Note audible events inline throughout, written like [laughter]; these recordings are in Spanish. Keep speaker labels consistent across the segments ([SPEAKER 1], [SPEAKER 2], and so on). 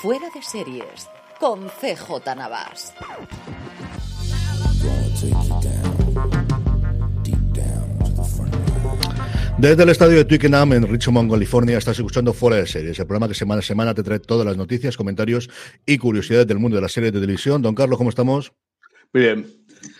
[SPEAKER 1] Fuera de Series con CJ Navas.
[SPEAKER 2] Desde el estadio de Twickenham en Richmond, California, estás escuchando Fuera de Series, el programa que semana a semana te trae todas las noticias, comentarios y curiosidades del mundo de las series de televisión. Don Carlos, ¿cómo estamos?
[SPEAKER 3] Muy bien.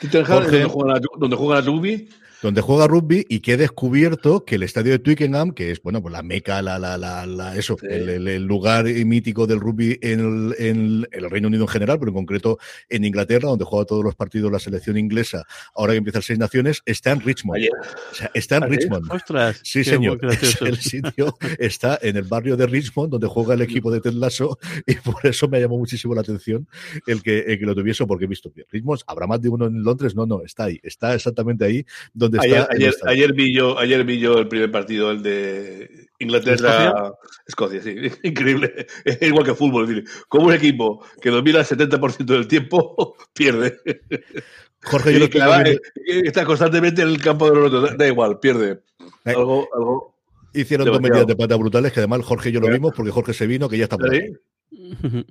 [SPEAKER 3] Tottenham,
[SPEAKER 2] Jorge.
[SPEAKER 3] donde juega la, donde juega la rugby.
[SPEAKER 2] Donde juega rugby y que he descubierto que el estadio de Twickenham, que es bueno, pues la meca, la, la, la, la- eso,
[SPEAKER 3] Sí.
[SPEAKER 2] el, el- el lugar mítico del rugby en el, en el Reino Unido en general, pero en concreto en Inglaterra, donde juega todos los partidos la selección inglesa, ahora que empieza el Seis Naciones, está en Richmond. O sea, está en
[SPEAKER 3] ¿Ah?
[SPEAKER 2] Richmond.
[SPEAKER 4] Ostras,
[SPEAKER 2] Sí, señor. [laughs] El sitio está en el barrio de Richmond, donde juega el equipo de Ted Lasso, y por eso me llamó muchísimo la atención el que, el que lo tuviese, porque he visto que Richmond, ¿habrá más de uno en Londres? No, no, está ahí, está exactamente ahí donde está.
[SPEAKER 3] Ayer, vi yo, ayer vi yo el primer partido, el de Inglaterra, Escocia, sí, [laughs] increíble. Es igual que fútbol, decir, como un equipo que domina el 70% del tiempo, [laughs] pierde.
[SPEAKER 2] Jorge, yo
[SPEAKER 3] clava-
[SPEAKER 2] viendo-
[SPEAKER 3] eh, está constantemente en el campo de los otros, da igual, pierde.
[SPEAKER 2] Eh.
[SPEAKER 3] Algo, algo.
[SPEAKER 2] hicieron dos medidas de pata brutales, que además Jorge y yo lo vimos, porque Jorge se vino, que ya está por ahí. [laughs]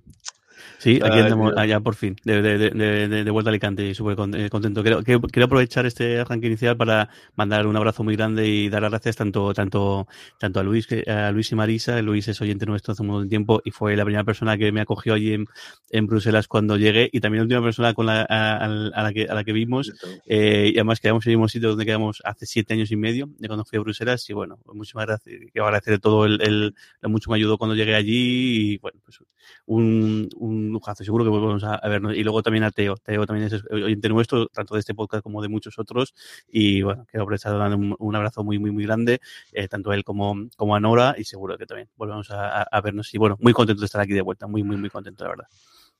[SPEAKER 3] ¿Sí?
[SPEAKER 4] Aquí
[SPEAKER 3] Ay,
[SPEAKER 4] andamos allá por fin, de, de, de, de- de vuelta a Alicante y súper eh, contento. Quiero, quiero, aprovechar este arranque inicial para mandar un abrazo muy grande y dar las gracias tanto, tanto, tanto a Luis, a Luis y Marisa. Luis es oyente nuestro hace un montón de tiempo y fue la primera persona que me acogió allí en, en Bruselas cuando llegué y también la última persona con la, a, a- la, que, a la que vimos. Eh, y además quedamos en el mismo sitio donde quedamos hace siete años y medio, de cuando fui a Bruselas. Y bueno, muchísimas gracias. Quiero agradecer todo el, el, mucho me ayudó cuando llegué allí. Y bueno, pues un, un lujazo. Seguro que volvemos a, vernos. Y luego también a Teo. Teo también es oyente nuestro, tanto de este podcast como de muchos otros. Y bueno, quiero aprovechar un, abrazo muy, muy, muy grande, eh, tanto a él como, como a Nora. Y seguro que también volvemos a- a vernos. Y bueno, muy contento de estar aquí de vuelta. Muy, muy, muy contento, la verdad.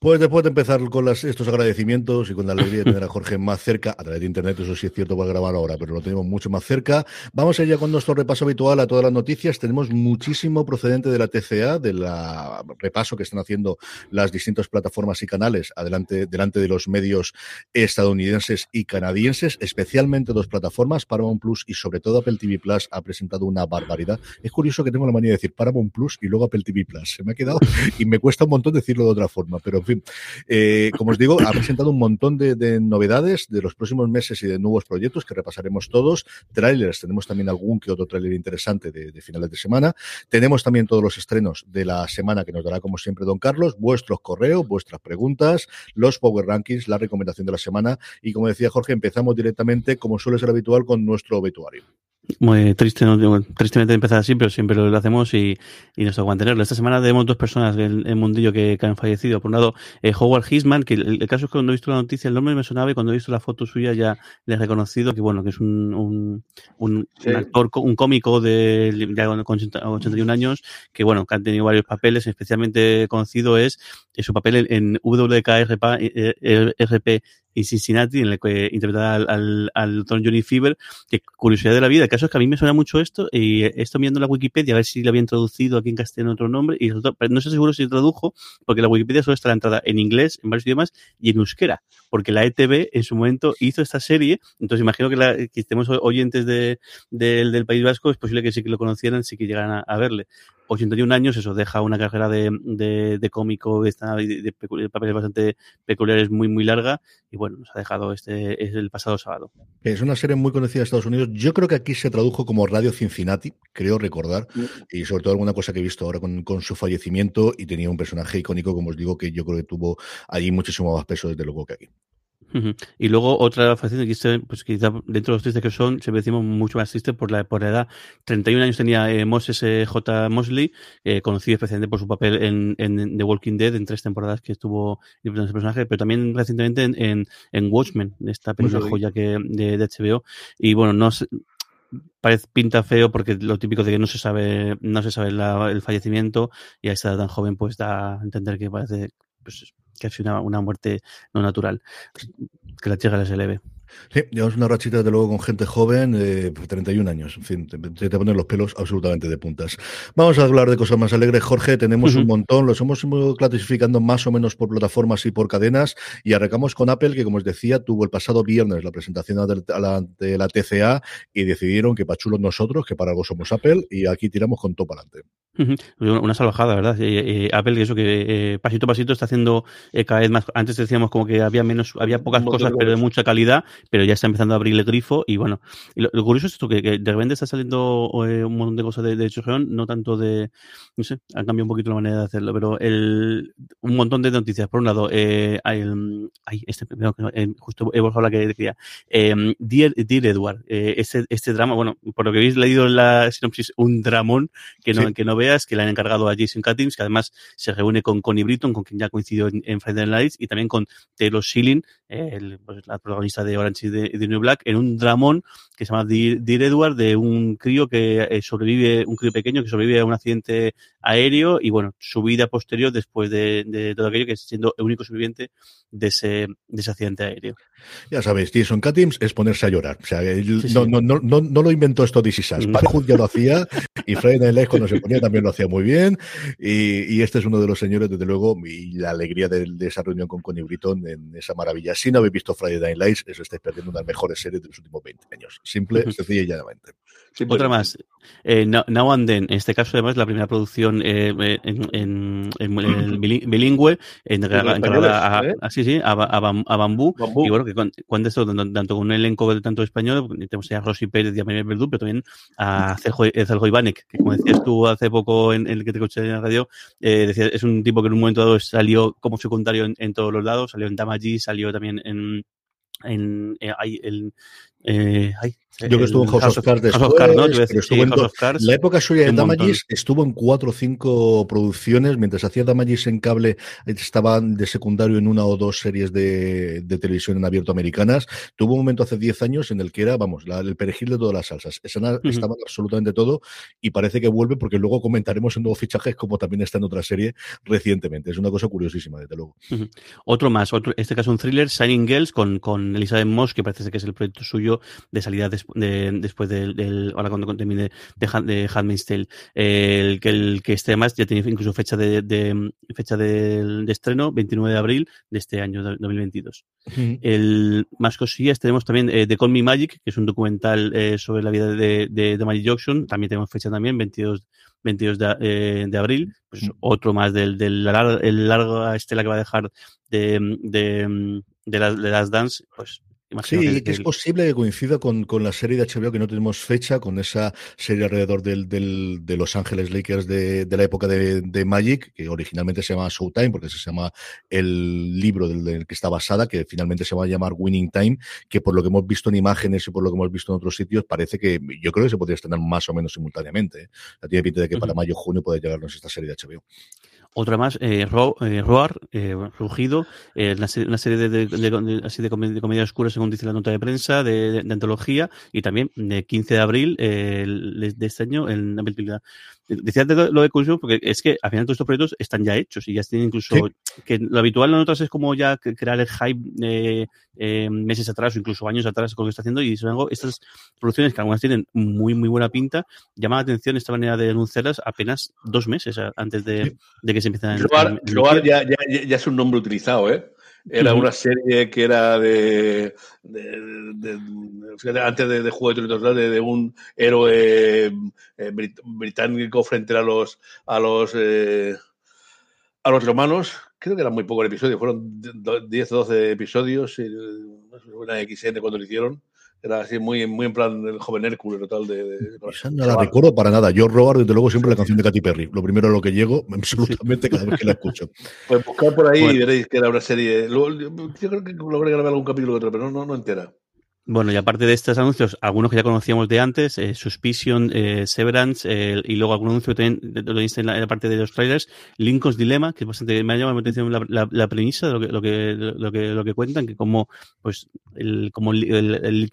[SPEAKER 2] Pues después de empezar con estos agradecimientos y con la alegría de tener a Jorge más cerca, a través de internet, eso sí es cierto para grabar ahora, pero lo tenemos mucho más cerca. Vamos allá con nuestro repaso habitual a todas las noticias. Tenemos muchísimo procedente de la TCA, del repaso que están haciendo las distintas plataformas y canales adelante, delante de los medios estadounidenses y canadienses, especialmente dos plataformas, Paramount Plus y sobre todo Apple TV Plus, ha presentado una barbaridad. Es curioso que tengo la manía de decir Paramount Plus y luego Apple TV Plus. Se me ha quedado [laughs] y me cuesta un montón decirlo de otra forma, pero fin. Eh, como os digo, ha presentado un montón de, de novedades de los próximos meses y de nuevos proyectos que repasaremos todos. Trailers, tenemos también algún que otro trailer interesante de, de finales de semana. Tenemos también todos los estrenos de la semana que nos dará, como siempre, don Carlos, vuestros correos, vuestras preguntas, los Power Rankings, la recomendación de la semana. Y como decía Jorge, empezamos directamente, como suele ser habitual, con nuestro obituario.
[SPEAKER 4] Muy triste, tristemente empezar así, pero siempre lo hacemos y, y nos toca mantenerlo. Esta semana tenemos dos personas en el mundillo que, que han fallecido. Por un lado, eh, Howard Hisman, que el, el caso es que cuando he visto la noticia, el nombre me sonaba y cuando he visto la foto suya ya le he reconocido que, bueno, que es un, un, un,
[SPEAKER 3] Sí.
[SPEAKER 4] un actor, un cómico de ya con 80 81 años, que, bueno, que han tenido varios papeles, especialmente conocido es eh, su papel en, en WKRP en Cincinnati, en el que interpretaba al, al, al doctor Johnny Fever, que curiosidad de la vida. El caso es que a mí me suena mucho esto y he estado viendo la Wikipedia a ver si le habían traducido aquí en castellano otro nombre y no estoy seguro si tradujo porque la Wikipedia solo está la entrada en inglés, en varios idiomas y en euskera, porque la ETV en su momento hizo esta serie, entonces imagino que, la, que estemos oyentes de, del- País Vasco, es posible que sí que lo conocieran, sí que llegaran a verle. 81 años, eso deja una carrera de, de, de cómico de, papeles bastante peculiares muy muy larga y bueno, nos ha dejado este es el pasado sábado.
[SPEAKER 2] Es una serie muy conocida de Estados Unidos. Yo creo que aquí se tradujo como Radio Cincinnati, creo recordar, y sobre todo alguna cosa que he visto ahora con, con su fallecimiento y tenía un personaje icónico, como os digo, que yo creo que tuvo allí muchísimo más peso desde luego que aquí.
[SPEAKER 4] Y luego otra faceta que pues quizá dentro de los tristes que son, se decimos mucho más triste por la, por la edad. 31 años tenía eh, Moses eh, J. Mosley, eh, conocido especialmente por su papel en, en The Walking Dead, en tres temporadas que estuvo interpretando ese personaje, pero también recientemente en, en, en Watchmen, esta película joya que, de, de HBO. Y bueno, no sé, parece pinta feo porque lo típico de que no se sabe no se sabe la- el fallecimiento y a esta edad tan joven pues da a entender que parece pues casi una, una muerte no natural. Que la chica les eleve.
[SPEAKER 2] Sí, llevamos una rachita, desde luego, con gente joven, eh, 31 años. En fin, te, te ponen los pelos absolutamente de puntas. Vamos a hablar de cosas más alegres. Jorge, tenemos un montón, los hemos ido clasificando más o menos por plataformas y por cadenas. Y arrancamos con Apple, que como os decía, tuvo el pasado viernes la presentación de la, de la TCA y decidieron que para chulos nosotros, que para algo somos Apple, y aquí tiramos con todo para adelante.
[SPEAKER 4] Una salvajada, ¿verdad? Eh, eh, Apple, eso que eh, pasito a pasito está haciendo eh, cada vez más. Antes decíamos como que había menos, había pocas cosas, pero de mucha calidad, pero ya está empezando a abrir el grifo y bueno. Y lo, lo curioso es esto, que, que de repente está saliendo eh, un montón de cosas de, de Chujeón, no tanto de, no sé, han cambiado un poquito la manera de hacerlo, pero el, un montón de noticias. Por un lado, eh, el- ay, este no, eh, justo he borrado la que decía, eh, Dear, Dear Edward, este, este drama, bueno, por lo que habéis leído en la sinopsis, un dramón que no,
[SPEAKER 2] Sí.
[SPEAKER 4] que no que le han encargado a Jason Katims, que además se reúne con Connie Britton, con quien ya coincidió en, en Friday Night Lights, y también con Taylor Schilling, el, pues, la protagonista de Orange is the, the New Black, en un dramón que se llama Dear, Edward, de un crío que eh, sobrevive, un crío pequeño que sobrevive a un accidente aéreo y bueno, su vida posterior después de, de todo aquello, que es siendo el único sobreviviente de ese, de ese accidente aéreo.
[SPEAKER 2] Ya sabéis, Jason Katims es ponerse a llorar. O sea, él
[SPEAKER 4] Sí,
[SPEAKER 2] no,
[SPEAKER 4] sí.
[SPEAKER 2] no, no, no, no lo inventó esto DC Sass. Parkhood ya lo hacía y Friday Night Lights cuando se ponía también lo hacía muy bien. Y, y este es uno de los señores, desde luego, y la alegría de, de esa reunión con Connie Britton en esa maravilla. Si no habéis visto Friday Night Lights, eso estáis perdiendo una de las mejores series de los últimos 20 años. Simple, sencilla y llanamente.
[SPEAKER 4] Otra más, eh, Now and Then, en este caso además la primera producción eh, eh, en, en- en- en bilingüe, encargada a,
[SPEAKER 3] ¿eh?
[SPEAKER 4] a- sí, sí, a, a Bam- a Bambú,
[SPEAKER 3] Bambú.
[SPEAKER 4] y bueno, que con- cuenta esto tanto, tanto con un elenco de tanto español, tenemos a Rosy Pérez y a Verdú, pero también a Celjo, Ivanek, que como decías tú hace poco en, en el que te escuché en la radio, eh, decías, es un tipo que en un momento dado salió como secundario en, en todos los lados, salió en Damaji, salió también en en eh, hay el eh, ay,
[SPEAKER 2] Yo que estuve en House of Cards
[SPEAKER 4] House of Cards, ¿no?
[SPEAKER 2] Después,
[SPEAKER 4] decir,
[SPEAKER 2] pero
[SPEAKER 4] sí,
[SPEAKER 2] en
[SPEAKER 4] House of Cards.
[SPEAKER 2] La época suya de
[SPEAKER 4] montón.
[SPEAKER 2] Damagis estuvo en cuatro o cinco producciones, mientras hacía Damagis en cable, estaban de secundario en una o dos series de, de televisión en abierto americanas. Tuvo un momento hace 10 años en el que era, vamos, la- el perejil de todas las salsas. Estaba en absolutamente todo y parece que vuelve porque luego comentaremos en nuevos fichajes como también está en otra serie recientemente. Es una cosa curiosísima, desde luego.
[SPEAKER 4] Otro más, otro, este caso un thriller, Shining Girls, con, con Elizabeth Moss, que parece que es el proyecto suyo de salida des- de- después del, del- ahora cuando termine de, de Handmaid's Tale. El que, el que este además ya tiene incluso fecha de, de- fecha de, de estreno, 29 de abril de este año de 2022. El más cosillas tenemos también eh, The Call Me Magic, que es un documental eh, sobre la vida de, de, Magic Johnson. También tenemos fecha también, 22, 22 de, eh, de abril. Pues otro más del, del lar- el larga estela que va a dejar de, de, de, las, de las dance, pues imagino
[SPEAKER 2] Sí, que es
[SPEAKER 4] el-
[SPEAKER 2] posible que coincida con, con la serie de HBO que no tenemos fecha, con esa serie alrededor del, del- de Los Ángeles Lakers de, de la época de, de Magic, que originalmente se llama Showtime, porque se llama el libro del, del que está basada, que finalmente se va a llamar Winning Time, que por lo que hemos visto en imágenes y por lo que hemos visto en otros sitios, parece que yo creo que se podría estrenar más o menos simultáneamente. ¿eh? O sea, tiene pinta de que para mayo o junio puede llegarnos esta serie de HBO.
[SPEAKER 4] Otra más, eh, Ro- eh, Roar, eh, Rugido, eh, una, serie, una serie de, de, de- de- comedia, de oscura, según dice la nota de prensa, de, antología, y también de 15 de abril eh, el- de este año en Apple TV. Decía de lo de curioso porque es que al final todos estos proyectos están ya hechos y ya tienen incluso
[SPEAKER 2] Sí.
[SPEAKER 4] que lo habitual en otras es como ya crear el hype eh, eh, meses atrás o incluso años atrás con lo que está haciendo y sin embargo estas producciones que algunas tienen muy muy buena pinta llama la atención esta manera de anunciarlas apenas dos meses antes de, de que se empiecen a
[SPEAKER 3] Roar, ya, ya- ya es un nombre utilizado, ¿eh? Era una serie que era de, de- de- de- antes de, Juego de Tronos, de, un héroe eh, brit- británico frente a los a los eh, a los romanos. Creo que eran muy pocos episodios, fueron do- 10 o 12 episodios. eh, Una XN cuando lo hicieron. Era así muy, muy en plan el joven Hércules o tal de, de-
[SPEAKER 2] Esa no la recuerdo para nada. Yo Roar, desde luego, siempre la canción de Katy Perry. Lo primero a lo que llego, [laughs] absolutamente cada vez que la escucho.
[SPEAKER 3] Pues buscar por ahí
[SPEAKER 4] Bueno.
[SPEAKER 3] y veréis que era una serie. Luego, yo creo que logré grabar algún capítulo otro, pero no, no, no entera.
[SPEAKER 4] Bueno, y aparte de estos anuncios, algunos que ya conocíamos de antes, eh, Suspicion, eh, Severance, eh, y luego algún anuncio también lo tenéis en la, parte de los trailers, Lincoln's Dilemma, que es bastante, me ha llamado la atención la, la, premisa de lo que, lo que, lo que, lo que cuentan, que como, pues, el, como el, el,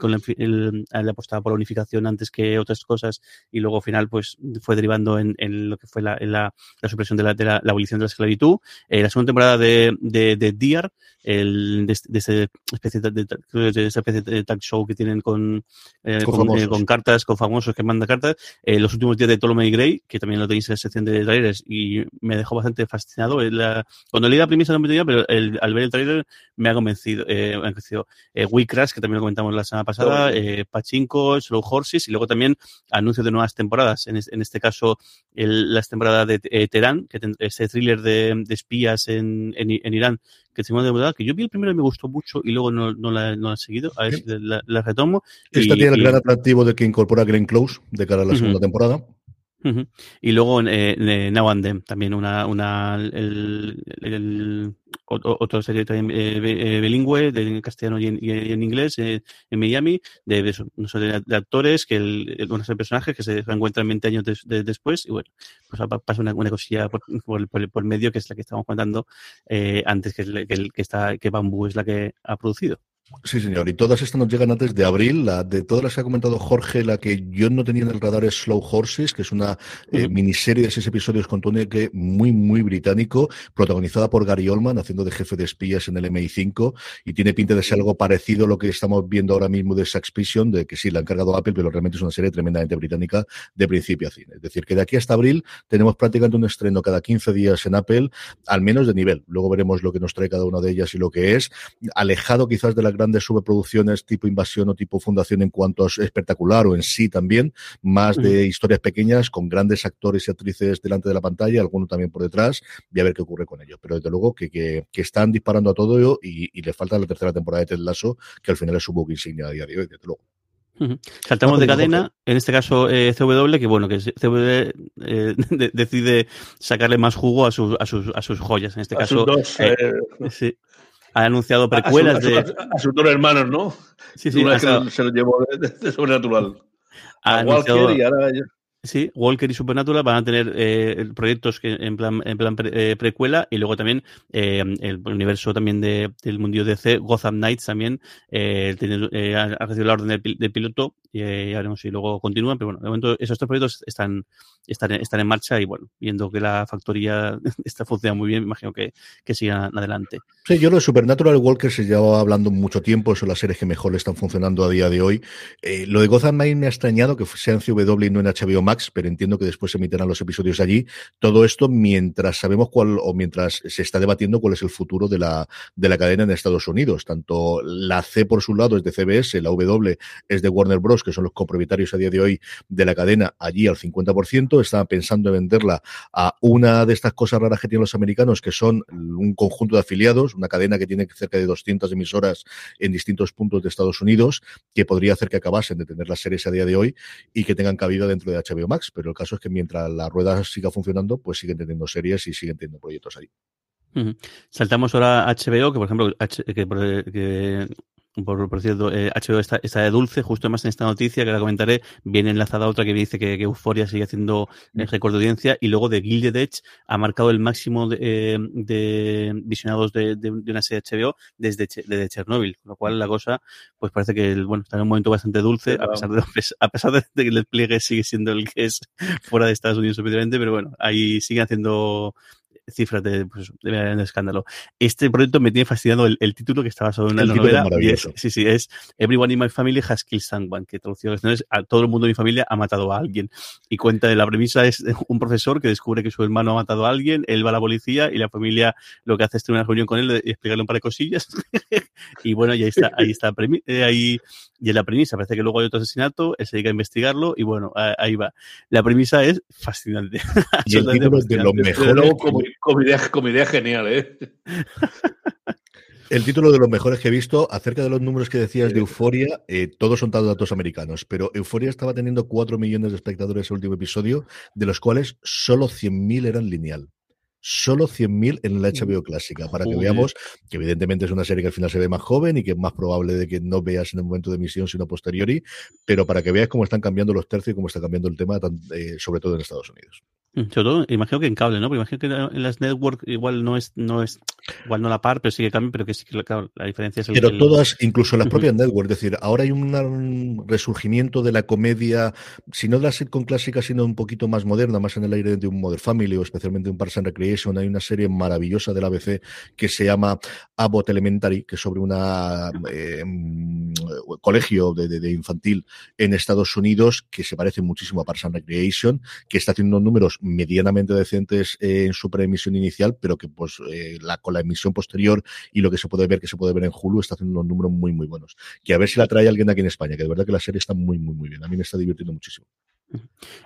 [SPEAKER 4] el apostaba por la unificación antes que otras cosas, y luego al final, pues, fue derivando en, lo que fue la, en la, supresión de la, de la, abolición de la esclavitud. Eh, la segunda temporada de, de, de Dear, el, de, de, especie de, de, de show que tienen con, eh,
[SPEAKER 2] Con
[SPEAKER 4] con,
[SPEAKER 2] famosos.
[SPEAKER 4] eh, con cartas, con famosos que mandan cartas. Eh, los últimos días de Ptolemy Gray, que también lo tenéis en la sección de trailers, y me dejó bastante fascinado. La- cuando leí la premisa no me tenía, pero el- al ver el trailer me ha convencido. Eh, me ha convencido. We Crash, que también lo comentamos la semana pasada, Pachinko, Slow Horses, y luego también anuncios de nuevas temporadas. En, es- en este caso, el- las temporadas de Teherán, que ten- ese thriller de, de espías en, en, en Irán, que tenemos de verdad, que yo vi el primero y me gustó mucho y luego no, no, la, no la he seguido. A ver si la, la retomo.
[SPEAKER 2] Esta
[SPEAKER 4] Y-
[SPEAKER 2] tiene el
[SPEAKER 4] y-
[SPEAKER 2] gran atractivo de que incorpora a Glenn Close de cara a la segunda temporada.
[SPEAKER 4] Y luego eh, eh, Now and Then, también una, una el, otra serie también eh, eh, bilingüe de, en castellano y en, y en inglés eh, en Miami, de, de, de, de actores, que el, personajes que se encuentran 20 años des- de- después y bueno, pues pa- pasa una, una cosilla por, por, por- por medio que es la que estamos contando eh, antes que, el- que, el- que, está, que Bamboo es la que ha producido.
[SPEAKER 2] Sí, señor. Y todas estas nos llegan antes de abril. La de todas las que ha comentado Jorge, la que yo no tenía en el radar es Slow Horses, que es una eh, miniserie de seis episodios con Tony que muy, muy británico, protagonizada por Gary Oldman, haciendo de jefe de espías en el MI5, y tiene pinta de ser algo parecido a lo que estamos viendo ahora mismo de Suspicion, de que sí, la ha encargado Apple, pero realmente es una serie tremendamente británica de principio a fin. Es decir, que de aquí hasta abril tenemos prácticamente un estreno cada 15 días en Apple, al menos de nivel. Luego veremos lo que nos trae cada una de ellas y lo que es alejado quizás de las grandes superproducciones tipo Invasión o tipo Fundación en cuanto a espectacular o en sí también, más de historias pequeñas con grandes actores y actrices delante de la pantalla, alguno también por detrás, y a ver qué ocurre con ellos. Pero desde luego que, que, que están disparando a todo ello y, y le falta la tercera temporada de Ted Lasso, que al final es su book insignia a día de hoy, desde luego.
[SPEAKER 4] Saltamos de cadena,
[SPEAKER 2] Jorge.
[SPEAKER 4] en este caso eh, CW, que bueno, que CW eh, [laughs] de- decide sacarle más jugo a sus, a sus, a sus joyas. En este
[SPEAKER 3] A
[SPEAKER 4] caso,
[SPEAKER 3] sus dos,
[SPEAKER 4] eh,
[SPEAKER 3] eh,
[SPEAKER 4] sí, ha anunciado precuelas
[SPEAKER 3] a su-
[SPEAKER 4] de.
[SPEAKER 3] a su- a sus dos hermanos, ¿no?
[SPEAKER 4] Sí, sí,
[SPEAKER 3] Una que se lo llevó de, sobrenatural.
[SPEAKER 4] ha
[SPEAKER 3] A
[SPEAKER 4] anunciado-
[SPEAKER 3] Walker y ahora
[SPEAKER 4] Sí, Walker y Supernatural van a tener eh, proyectos que en plan, en plan eh, precuela y luego también eh, el universo también de, del mundillo DC, Gotham Knights también eh, tiene- eh, ha recibido la orden del piloto y ya veremos si luego continúan, pero bueno, de momento esos tres proyectos están, están, están en marcha y bueno, viendo que la factoría [laughs] está funcionando muy bien, me imagino que, que sigan adelante.
[SPEAKER 2] Sí, yo lo de Supernatural Walker se lleva hablando mucho tiempo, son las series que mejor le están funcionando a día de hoy. Lo de Gotham Knight me ha extrañado que sea en CW y no en HBO Max, pero entiendo que después se emitirán los episodios allí. Todo esto mientras sabemos cuál, o mientras se está debatiendo cuál es el futuro de la, de la cadena en Estados Unidos. Tanto la C por su lado es de CBS, la W es de Warner Bros., que son los copropietarios a día de hoy de la cadena, allí al 50%. Estaban pensando en venderla a una de estas cosas raras que tienen los americanos, que son un conjunto de afiliados, una cadena que tiene cerca de 200 emisoras en distintos puntos de Estados Unidos, que podría hacer que acabasen de tener las series a día de hoy y que tengan cabida dentro de HBO Max. Pero el caso es que mientras la rueda siga funcionando, pues siguen teniendo series y siguen teniendo proyectos ahí.
[SPEAKER 4] Saltamos ahora a HBO, que por ejemplo, que, por, por cierto, eh, HBO está, está de dulce, justo más en esta noticia que la comentaré, viene enlazada a otra que dice que, que Euphoria sigue haciendo el récord de audiencia y luego de Gilded Edge ha marcado el máximo de, eh, de visionados de, de- de una serie HBO desde, desde Chernobyl, con lo cual la cosa pues parece que bueno, está en un momento bastante dulce, a pesar, de, a pesar de que el despliegue sigue siendo el que es fuera de Estados Unidos obviamente, pero bueno, ahí siguen haciendo cifras de, pues, de, de escándalo. Este proyecto me tiene fascinado el, el título que está basado en una
[SPEAKER 2] El
[SPEAKER 4] novela. y es, sí, sí, es Everyone in my family has killed someone, que traducido al español es a todo el mundo de mi familia ha matado a alguien. Y cuenta de la premisa es [laughs] un profesor que descubre que su hermano ha matado a alguien, él va a la policía y la familia lo que hace es tener una reunión con él y explicarle un par de cosillas. [laughs] y bueno, y ahí está, ahí está, eh, ahí, y en la premisa parece que luego hay otro asesinato, él se dedica a investigarlo y bueno, ahí va. La premisa es fascinante. [laughs]
[SPEAKER 2] Y el título de lo mejor
[SPEAKER 3] luego, como, como idea, como idea genial, ¿eh?
[SPEAKER 2] El título de los mejores que he visto, acerca de los números que decías de Euforia, eh, todos son datos americanos, pero Euforia estaba teniendo 4 millones de espectadores el último episodio, de los cuales solo 100.000 eran lineal. solo 100.000 en la HBO clásica, para que veamos que evidentemente es una serie que al final se ve más joven y que es más probable de que no veas en el momento de emisión, sino posteriori, pero para que veas cómo están cambiando los tercios y cómo está cambiando el tema, eh, sobre todo en Estados Unidos.
[SPEAKER 4] Mm, Sobre todo, imagino que en cable, ¿no? Porque imagino que en las network igual no es, no es, igual no la par, pero sí que cambia, pero que sí que, claro, la diferencia es el
[SPEAKER 2] Pero
[SPEAKER 4] el-
[SPEAKER 2] todas, incluso las propias networks, es decir, ahora hay un resurgimiento de la comedia, si no de la sitcom clásica, sino un poquito más moderna, más en el aire de un Mother Family o especialmente un Parks and Recreation. Hay una serie maravillosa de la ABC que se llama Abbott Elementary, que es sobre una eh, mm, colegio de, de- de infantil en Estados Unidos que se parece muchísimo a Parks and Recreation, que está haciendo unos números medianamente decentes eh, en su preemisión inicial, pero que pues eh, con la emisión posterior y lo que se puede ver, que se puede ver en Hulu, está haciendo unos números muy, muy buenos. Que a ver si la trae alguien aquí en España, que de verdad que la serie está muy, muy, muy bien. A mí me está divirtiendo muchísimo.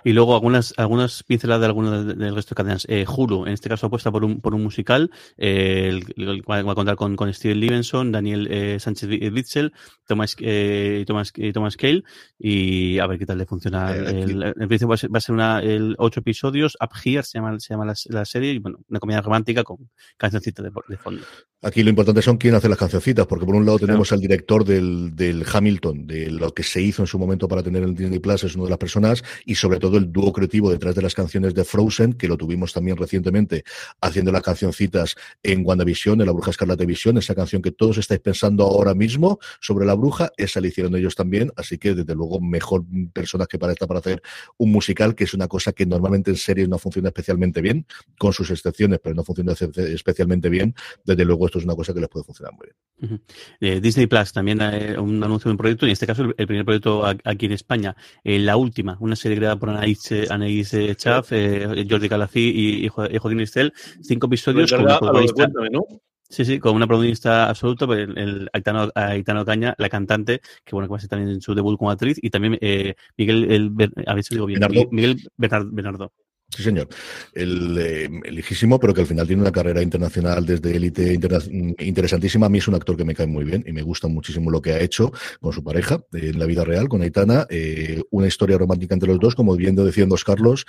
[SPEAKER 4] Y luego algunas, algunas pinceladas de algunas de- del resto de cadenas. Eh, Hulu, en este caso apuesta por un, por un musical, eh, el, va a contar con, con Steven Levenson, Daniel eh, Sánchez Witzel, Thomas, eh, Thomas, eh, Thomas Cale, y a ver qué tal le funciona. En principio va a ser, va a ser una, el, ocho episodios, Up Here se llama, se llama la, la serie, y bueno, una comedia romántica con cancioncita de, de fondo.
[SPEAKER 2] Aquí lo importante son quién hace las cancioncitas, porque por un lado tenemos al director del, del Hamilton, de lo que se hizo en su momento para tener el Disney Plus, es una de las personas, y sobre todo el dúo creativo detrás de las canciones de Frozen, que lo tuvimos también recientemente haciendo las cancioncitas en WandaVision, en la Bruja Escarlata Visión, esa canción que todos estáis pensando ahora mismo sobre la bruja, esa la hicieron ellos también, así que desde luego mejor personas que para esta para hacer un musical, que es una cosa que normalmente en series no funciona especialmente bien, con sus excepciones, pero no funciona especialmente bien, desde luego esto es una cosa que les puede funcionar muy bien.
[SPEAKER 4] Eh, Disney Plus también eh, un anuncio de un proyecto, y en este caso el, primer proyecto aquí en España, eh, La Última, una serie creada por Anaïs, Anaïs eh, Chaff, eh, Jordi Calafí y, y, Jo- y Joaquín Estel, cinco episodios con protagonista,
[SPEAKER 3] Cuéntame, ¿no?
[SPEAKER 4] sí, sí, con una protagonista absoluta, pues, el, el Aitano, Aitano Caña, la cantante, que bueno, que va a ser también en su debut como actriz, y también eh, Miguel, el, a ver si lo digo bien,
[SPEAKER 2] Bernardo.
[SPEAKER 4] Miguel Bernard- Bernardo.
[SPEAKER 2] Sí, señor. El, eh, el lejísimo, pero que al final tiene una carrera internacional desde élite interna- interesantísima. A mí es un actor que me cae muy bien y me gusta muchísimo lo que ha hecho con su pareja eh, en la vida real, con Aitana. Eh, una historia romántica entre los dos, como decía Dos Carlos.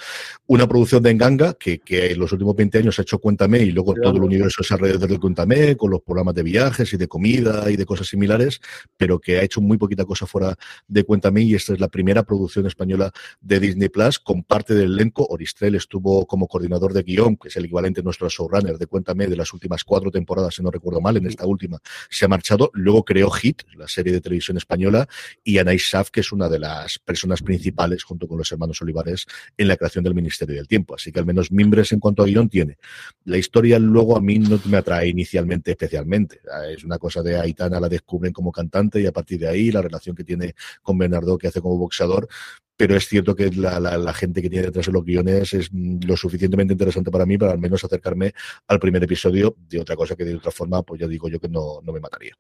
[SPEAKER 2] Una producción de Enganga que, que en los últimos 20 años ha hecho Cuéntame y luego todo el universo es alrededor del Cuéntame, con los programas de viajes y de comida y de cosas similares, pero que ha hecho muy poquita cosa fuera de Cuéntame y esta es la primera producción española de Disney Plus con parte del elenco. Oristrel estuvo como coordinador de guion, que es el equivalente nuestro showrunner de Cuéntame de las últimas cuatro temporadas, si no recuerdo mal, en esta última se ha marchado. Luego creó Hit, la serie de televisión española, y Anais Saf, que es una de las personas principales, junto con los hermanos Olivares, en la creación del Ministerio del Tiempo. Así que al menos mimbres en cuanto a guion tiene. La historia luego a mí no me atrae inicialmente especialmente. Es una cosa de Aitana, la descubren como cantante y a partir de ahí la relación que tiene con Bernardo, que hace como boxeador, pero es cierto que la, la, la, gente que tiene detrás de los guiones es lo suficientemente interesante para mí para al menos acercarme al primer episodio de otra cosa que de otra forma, pues ya digo yo que no, no me mataría.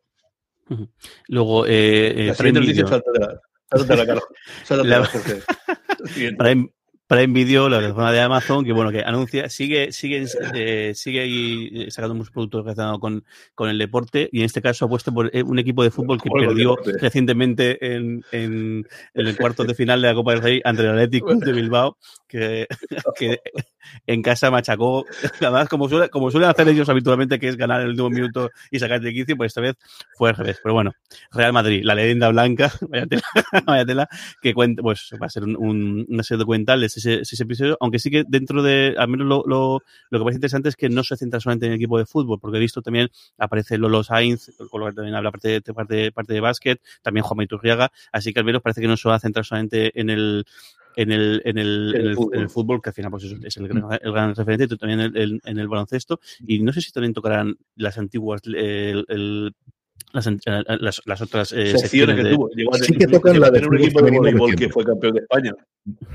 [SPEAKER 4] Luego, eh, eh,
[SPEAKER 3] La
[SPEAKER 4] Prime Video.
[SPEAKER 3] sáltatela. Sáltatela, Carlos. [laughs] Sáltatela, [laughs]
[SPEAKER 4] La-.
[SPEAKER 3] Siguiente.
[SPEAKER 4] Prime, Prime Video, la plataforma de Amazon, que bueno, que anuncia, sigue, sigue, eh, sigue ahí sacando muchos productos relacionados con, con el deporte, y en este caso ha puesto por eh, un equipo de fútbol que perdió recientemente en, en, en el cuarto de final de la Copa del Rey ante el Atlético de Bilbao, [laughs] que, en casa machacó, además como, como suelen hacer ellos habitualmente, que es ganar el último minuto y sacar de 15, pues esta vez fue al revés. Pero bueno, Real Madrid, la leyenda blanca, [laughs] vaya tela, [laughs] vaya tela, que cuenta, pues va a ser un, un, una serie documental de seis, seis, episodios, aunque sí que dentro de, al menos lo, lo, lo que parece interesante es que no se centra solamente en el equipo de fútbol, porque he visto también aparece Lolo Sainz, con lo que también habla parte de, parte, parte de básquet, también Juan Iturriaga, así que al menos parece que no se va a centrar solamente en el en el, en el, en el, en el fútbol, que al final pues es, el, gran, el gran referente, también en el, en el baloncesto, y no sé si también tocarán las antiguas, el las, las, las, otras eh,
[SPEAKER 3] secciones que
[SPEAKER 4] de...
[SPEAKER 3] tuvo. Llegó a
[SPEAKER 2] Sí que tocan la de
[SPEAKER 3] un equipo de voleibol que fue campeón de España.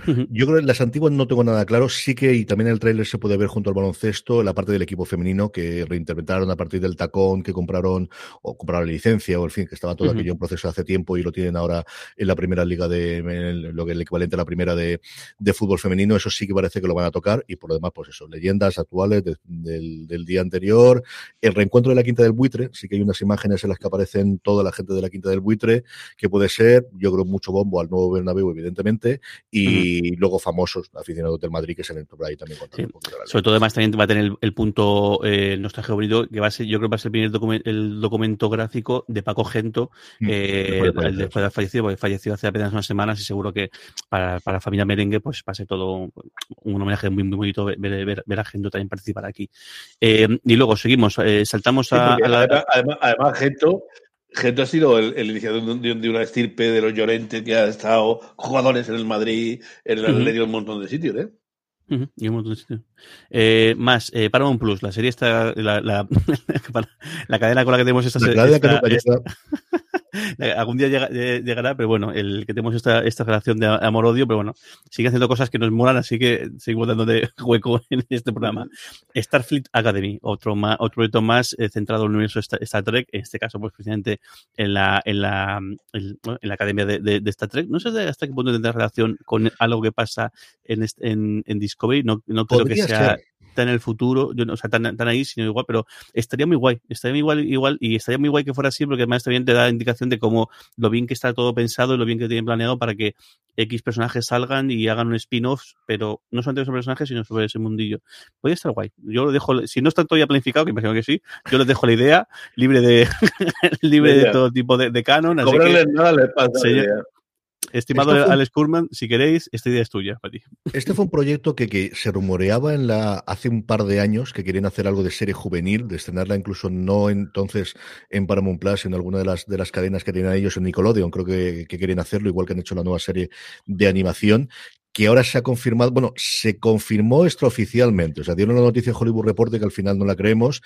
[SPEAKER 2] Yo creo que en las antiguas no tengo nada claro. Sí que, y también en el tráiler se puede ver junto al baloncesto, la parte del equipo femenino que reinterpretaron a partir del tacón que compraron, o compraron la licencia, o en fin, que estaba todo aquello en proceso hace tiempo y lo tienen ahora en la primera liga de, el- lo que es el equivalente a la primera de, de fútbol femenino. Eso sí que parece que lo van a tocar. Y por lo demás, pues eso, leyendas actuales de- del, del día anterior. El reencuentro de la quinta del buitre, sí que hay unas imágenes en las que que aparecen toda la gente de la Quinta del Buitre, que puede ser, yo creo, mucho bombo al nuevo Bernabéu, evidentemente, y luego famosos aficionados del Madrid que se por ahí también contando
[SPEAKER 4] Sí.
[SPEAKER 2] un poquito de la
[SPEAKER 4] Sobre todo, además, también va a tener el, el punto eh, nostalgia bonito, que va a ser, yo creo que va a ser el primer documen- el documento gráfico de Paco Gento,
[SPEAKER 2] Mm,
[SPEAKER 4] eh,
[SPEAKER 2] después de
[SPEAKER 4] el- después de haber fallecido, porque falleció hace apenas unas semanas y seguro que para, para la familia merengue, pues va a ser todo un homenaje muy, muy bonito ver, ver- ver a Gento también participar aquí. Eh, y luego seguimos, eh, saltamos a, la.
[SPEAKER 3] además, además, además, Gento, Gento ha sido el, el iniciador de, un- de un- de una estirpe de los Llorentes que ha estado jugadores en el Madrid, en el. Atlético, en un montón de sitios, ¿eh?
[SPEAKER 4] Y un montón de sitios. Eh, más, eh, Paramount Plus, la serie está, la, la, [laughs] la cadena con la que tenemos esta,
[SPEAKER 2] La [laughs]
[SPEAKER 4] algún día llega- eh, llegará, pero bueno, el que tenemos esta, esta relación de amor-odio, pero bueno, sigue haciendo cosas que nos molan, así que seguimos dándole [laughs] hueco en este programa. Starfleet Academy, otro, más, otro proyecto más eh, centrado en el universo Star, Trek, en este caso, pues precisamente en la, en la, en, la academia de, de- de Star Trek. No sé de hasta qué punto tendrá relación con algo que pasa en, en, en Discovery, no, no creo que sea
[SPEAKER 2] ser.
[SPEAKER 4] Tan en el futuro, yo no, o sea, tan, tan ahí, sino igual, pero estaría muy guay, estaría muy igual, igual, y estaría muy guay que fuera así, porque además también te da indicación de cómo lo bien que está todo pensado y lo bien que tienen planeado para que X personajes salgan y hagan un spin-off, pero no solamente sobre personajes, sino sobre ese mundillo. Podría estar guay. Yo lo dejo, si no está todavía planificado, que imagino que sí, yo les dejo la idea, libre de, [laughs] libre de todo tipo de, de canon, así que,
[SPEAKER 3] Cobrarles nada les pasa. Idea.
[SPEAKER 4] Estimado
[SPEAKER 2] fue-
[SPEAKER 4] Alex Kurman, si queréis, esta idea es tuya, para ti.
[SPEAKER 2] Este fue un proyecto que, que se rumoreaba en la hace un par de años que querían hacer algo de serie juvenil, de estrenarla incluso no entonces en Paramount Plus, sino en alguna de las de las cadenas que tenían ellos en Nickelodeon, creo que, que querían hacerlo, igual que han hecho la nueva serie de animación que ahora se ha confirmado, bueno, se confirmó extraoficialmente, o sea, dieron la noticia en Hollywood Reporter que al final no la creemos,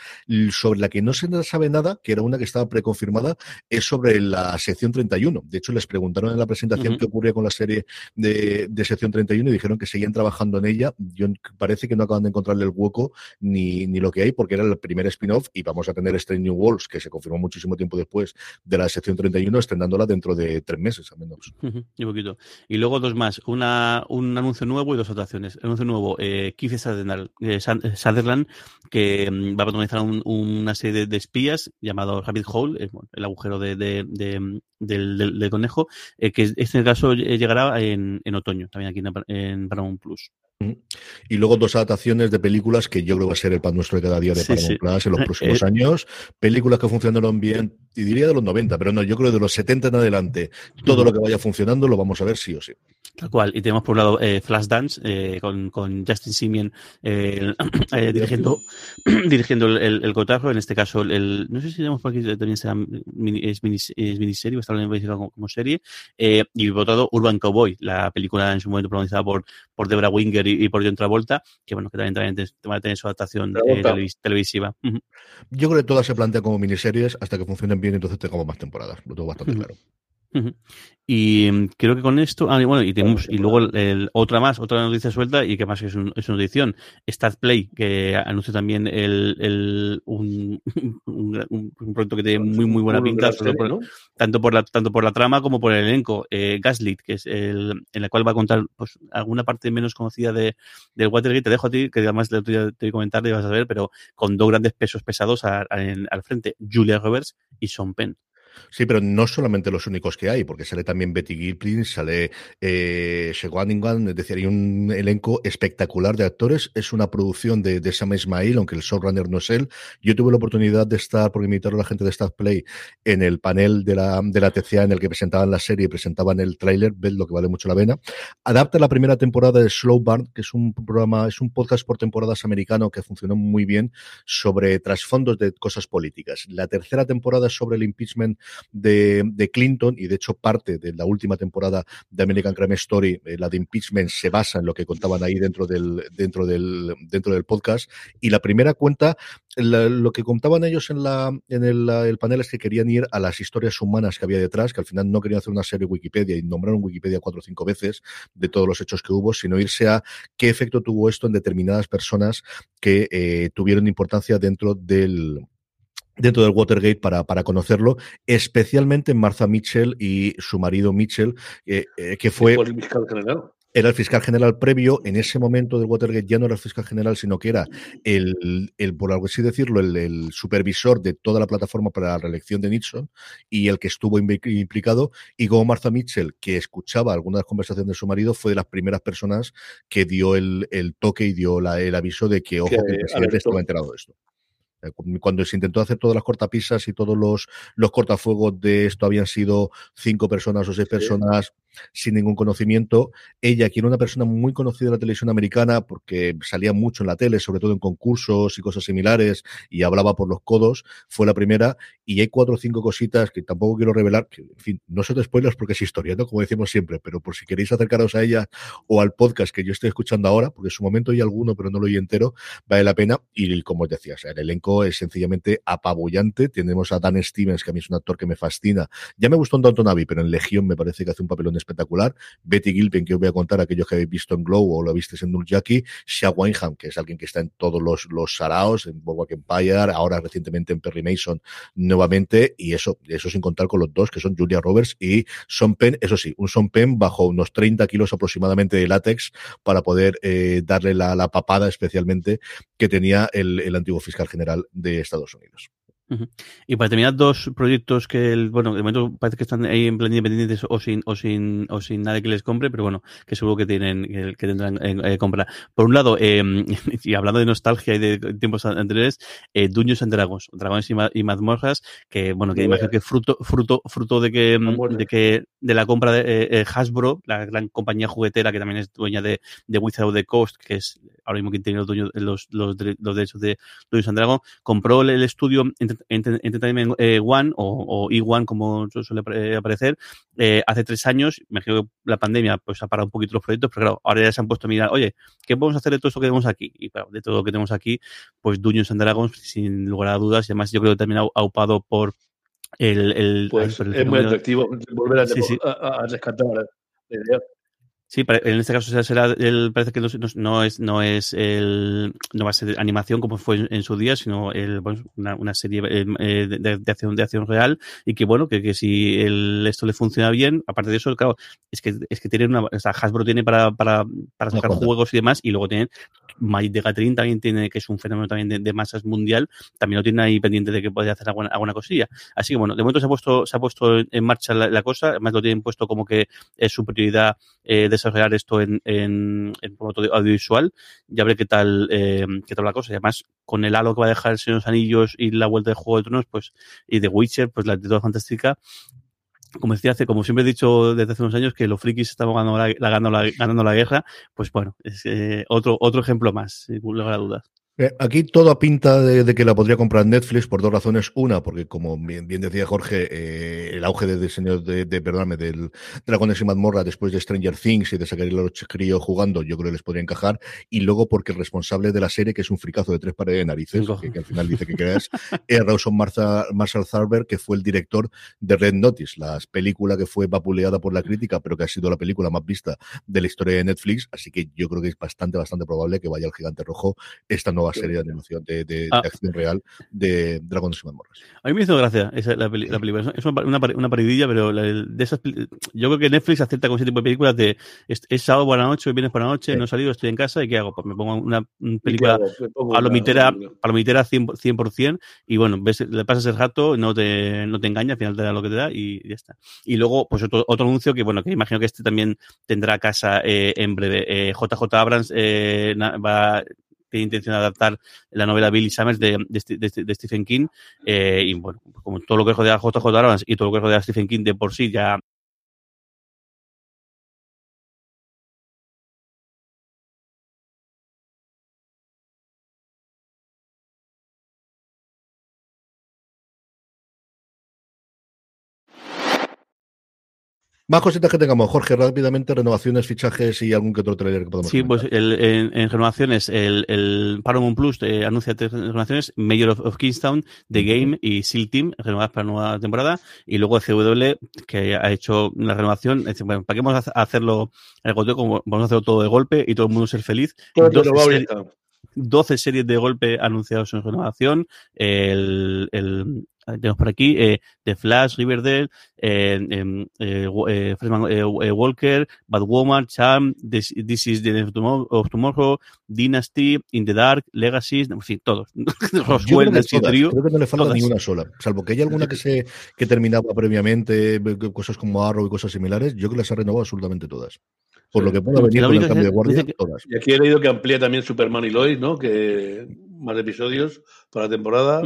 [SPEAKER 2] sobre la que no se sabe nada, que era una que estaba preconfirmada, es sobre la sección 31. De hecho, les preguntaron en la presentación
[SPEAKER 4] Ujú.
[SPEAKER 2] qué ocurría con la serie de, de sección 31 y dijeron que seguían trabajando en ella. Yo parece que no acaban de encontrarle el hueco ni, ni lo que hay, porque era el primer spin-off y vamos a tener Strange New Worlds, que se confirmó muchísimo tiempo después de la sección 31, estrenándola dentro de tres meses al menos.
[SPEAKER 4] Y poquito. Y luego dos más, una, un anuncio nuevo y dos actuaciones. El anuncio nuevo, eh, Keith Sutherland, eh, eh, Sutherland, que mm, va a protagonizar un- una serie de, espías llamado Rabbit Hole, eh, el agujero de, mm, del, del- conejo, que en este caso llegará en, en otoño, también aquí en, en Paramount Plus.
[SPEAKER 2] Y luego dos adaptaciones de películas que yo creo va a ser el pan nuestro de cada día de
[SPEAKER 4] Sí, sí.
[SPEAKER 2] Plus en los próximos
[SPEAKER 4] Eh,
[SPEAKER 2] años. Películas que funcionaron bien, y diría de los 90, pero no, yo creo de los 70 en adelante. Todo lo que vaya funcionando lo vamos a ver sí o sí.
[SPEAKER 4] Tal cual. Y tenemos por un lado eh, Flashdance eh, con, con Justin Simien eh, [clears throat] eh, dirigiendo, [clears throat] dirigiendo el, el, el cotarro. En este caso, el, no sé si tenemos por aquí también será mini- es, minis- es miniserie o está como, como serie. Eh, y por otro lado, Urban Cowboy, la película en su momento protagonizada por, por Deborah Winger y, y por John Travolta, que bueno, que también, también te- va a tener su adaptación eh, televis- televisiva.
[SPEAKER 2] Yo creo que todas se plantean como miniseries hasta que funcionen bien, entonces tengamos más temporadas. Lo tengo bastante claro.
[SPEAKER 4] Y mm, creo que con esto, ah, y bueno, y tenemos, y luego el- el- otra más, otra noticia suelta, y que más es, un- es una edición, Start Play, que anunció también el, el, un, [laughs] un, un- proyecto que tiene muy, muy buena pinta, tanto por la, tanto por la trama como por el elenco. Eh, Gaslit, que es el, en la cual va a contar pues, alguna parte menos conocida de, del Watergate. Te dejo a ti, que además te voy a comentar, y vas a ver, pero con dos grandes pesos pesados a- a- en- al frente, Julia Roberts y Sean Penn.
[SPEAKER 2] Sí, pero no solamente los únicos que hay, porque sale también Betty Gilpin, sale eh, Shewanigan, es decir, hay un elenco espectacular de actores. Es una producción de, de Sam Ismail, aunque el showrunner no es él. Yo tuve la oportunidad de estar, porque invitaron la gente de Star Play, en el panel de la, de la TCA en el que presentaban la serie y presentaban el tráiler, ved lo que vale mucho la pena. Adapta la primera temporada de Slow Burn, que es un programa, es un podcast por temporadas americano que funcionó muy bien sobre trasfondos de cosas políticas. La tercera temporada es sobre el impeachment de, Clinton y de hecho parte de la última temporada de American Crime Story, eh, la de impeachment, se basa en lo que contaban ahí dentro del, dentro del, dentro del podcast. Y la primera cuenta, lo que contaban ellos en, la, en el panel es que querían ir a las historias humanas que había detrás, que al final no querían hacer una serie Wikipedia y nombraron Wikipedia cuatro o cinco veces de todos los hechos que hubo, sino irse a qué efecto tuvo esto en determinadas personas que eh, tuvieron importancia dentro del dentro del Watergate para, para conocerlo, especialmente Martha Mitchell y su marido Mitchell, eh, eh, que fue
[SPEAKER 3] el fiscal general.
[SPEAKER 2] era el fiscal general previo. En ese momento del Watergate ya no era el fiscal general, sino que era el, el por algo así decirlo, el, el, supervisor de toda la plataforma para la reelección de Nixon y el que estuvo implicado. Y como Martha Mitchell, que escuchaba algunas conversaciones de su marido, fue de las primeras personas que dio el, el toque y dio la, el aviso de que, ojo, que el presidente estaba enterado de esto. Eh, cuando se intentó hacer todas las cortapisas y todos los, los cortafuegos de esto habían sido cinco personas o seis personas sin ningún conocimiento. Ella, que era una persona muy conocida en la televisión americana, porque salía mucho en la tele, sobre todo en concursos y cosas similares, y hablaba por los codos, fue la primera. Y hay cuatro o cinco cositas que tampoco quiero revelar, que, en fin, no son spoilers porque es historia, ¿no? Como decimos siempre, pero por si queréis acercaros a ella o al podcast que yo estoy escuchando ahora, porque en su momento hay alguno, pero no lo oí entero, vale la pena. Y como os decía, o sea, el elenco es sencillamente apabullante. Tenemos a Dan Stevens, que a mí es un actor que me fascina. Ya me gustó en Downton Abbey, pero en Legión me parece que hace un papelón espectacular. Betty Gilpin, que os voy a contar aquellos que habéis visto en Glow o lo visteis en Jackie. Shia Wineham, que es alguien que está en todos los, los saraos, en Boardwalk Empire, ahora recientemente en Perry Mason nuevamente. Y eso, eso sin contar con los dos, que son Julia Roberts y Son Penn. Eso sí, un Son Penn bajo unos 30 kilos aproximadamente de látex para poder eh, darle la, la, papada especialmente que tenía el, el antiguo fiscal general de Estados Unidos.
[SPEAKER 4] Uh -huh. Y para terminar, dos proyectos que, el, bueno, de momento parece que están ahí en plan independientes o sin, o sin, o sin nadie que les compre, pero bueno, que seguro que tienen, que, que tendrán eh, compra. Por un lado, eh, [laughs] y hablando de nostalgia y de tiempos anteriores, eh, Dungeons and Dragons, Dragones y, ma y mazmorras, que bueno, que imagino que fruto, fruto, fruto de que, de que, de la compra de eh, Hasbro, la gran compañía juguetera que también es dueña de, de Wizard of the Coast, que es ahora mismo quien tiene los, dueños, los, los, los derechos de Dungeons and Dragons, compró el estudio Entertainment eh, One o, o E1 como suele eh, aparecer eh, hace tres años. Me imagino que la pandemia pues ha parado un poquito los proyectos, pero claro, ahora ya se han puesto a mirar, oye, ¿qué podemos hacer de todo esto que tenemos aquí? Y claro, de todo lo que tenemos aquí, pues Dungeons and Dragons, sin lugar a dudas, y además yo creo que también ha aupado por el, el,
[SPEAKER 3] pues el, es muy atractivo volver a, sí, sí. a, a rescatar la idea.
[SPEAKER 4] Sí, en este caso será el, parece que no, no, es no es el no va a ser animación como fue en, en su día, sino el, bueno, una, una, serie eh, de, de, acción de acción real y que bueno que, que si el, esto le funciona bien, aparte de eso, claro, es que es que tiene una, o sea, Hasbro tiene para para para sacar juegos y demás y luego tienen Magic de Gathering también tiene que es un fenómeno también de, de, masas mundial, también lo tiene ahí pendiente de que puede hacer alguna, alguna cosilla. Así que bueno, de momento se ha puesto se ha puesto en marcha la, la cosa, además lo tienen puesto como que es su prioridad eh, desarrollar esto en, en, formato audiovisual. Ya veré qué tal, eh, qué tal la cosa. Y además, con el halo que va a dejar el Señor de los Anillos y la vuelta de Juego de Tronos, pues, y de Witcher, pues la actitud fantástica. Como decía hace, como siempre he dicho desde hace unos años, que los frikis estamos ganando la, ganando la, ganando la guerra, pues bueno, es eh, otro, otro ejemplo más, sin lugar a dudas.
[SPEAKER 2] Eh, aquí todo a pinta de, de, que la podría comprar Netflix por dos razones. Una, porque como bien, bien decía Jorge, eh, el auge de diseño de, de, perdóname, del Dragones y Mazmorra después de Stranger Things y de sacar los críos jugando, yo creo que les podría encajar. Y luego porque el responsable de la serie, que es un fricazo de tres paredes de narices, que, que, al final dice que creas, es Rawson Marshall Tharber, que fue el director de Red Notice, la película que fue vapuleada por la crítica, pero que ha sido la película más vista de la historia de Netflix. Así que yo creo que es bastante, bastante probable que vaya al gigante rojo esta nueva serie de animación de, de, ah. de acción real de Dragones y Mazmorras.
[SPEAKER 4] A mí me hizo gracia esa, la, peli, la, película. Es una, una, una paridilla, pero la, de esas, yo creo que Netflix acepta con ese tipo de películas de es, es sábado por la noche, hoy vienes por la noche, sí. no he salido, estoy en casa y ¿qué hago? Pues me pongo una, una película palomitera, palomitera 100%, 100% y bueno, ves, le pasas el rato, no te, no te engaña, al final te da lo que te da y ya está. Y luego, pues otro, otro anuncio que bueno, que imagino que este también tendrá casa eh, en breve. Eh, JJ Abrams eh, va tiene intención de adaptar la novela Billy Summers de, de, de, de Stephen King. Eh, y bueno, como todo lo que rodea a JJ Abrams y todo lo que rodea a Stephen King de por sí ya
[SPEAKER 2] Más cositas que tengamos, Jorge, rápidamente, renovaciones, fichajes y algún que otro trailer que podemos
[SPEAKER 4] Sí, comentar. pues el, en, en, renovaciones, el, el Paramount Plus eh, anuncia tres renovaciones, Mayor of, of Kingstown, The Game y SEAL Team, renovadas para la nueva temporada, y luego CW, que ha hecho una renovación, dice, bueno, ¿para qué vamos a hacerlo el goteo? Como vamos a hacerlo todo de golpe y todo el mundo ser feliz.
[SPEAKER 3] Todo Dos,
[SPEAKER 4] 12 series de golpe anunciados en renovación. El, el, tenemos por aquí eh, The Flash, Riverdale, eh, em, eh, eh, Freshman Walker, Batwoman, Charm, This, This is the of Tomorrow, of Tomorrow, Dynasty, In the Dark, Legacy, en fin, todos. [laughs] Roswell,
[SPEAKER 2] creo, que
[SPEAKER 4] Trio,
[SPEAKER 2] creo que no le falta
[SPEAKER 4] todas.
[SPEAKER 2] ni una sola, salvo que haya alguna que se que terminaba previamente, cosas como Arrow y cosas similares, yo creo que las ha renovado absolutamente todas. Por
[SPEAKER 3] Sí.
[SPEAKER 2] lo que pueda venir con el cambio de
[SPEAKER 4] que-
[SPEAKER 2] guardia,
[SPEAKER 4] que-
[SPEAKER 2] todas.
[SPEAKER 3] Y aquí he leído que amplía también Superman y Lois, ¿no? Que más episodios para la temporada.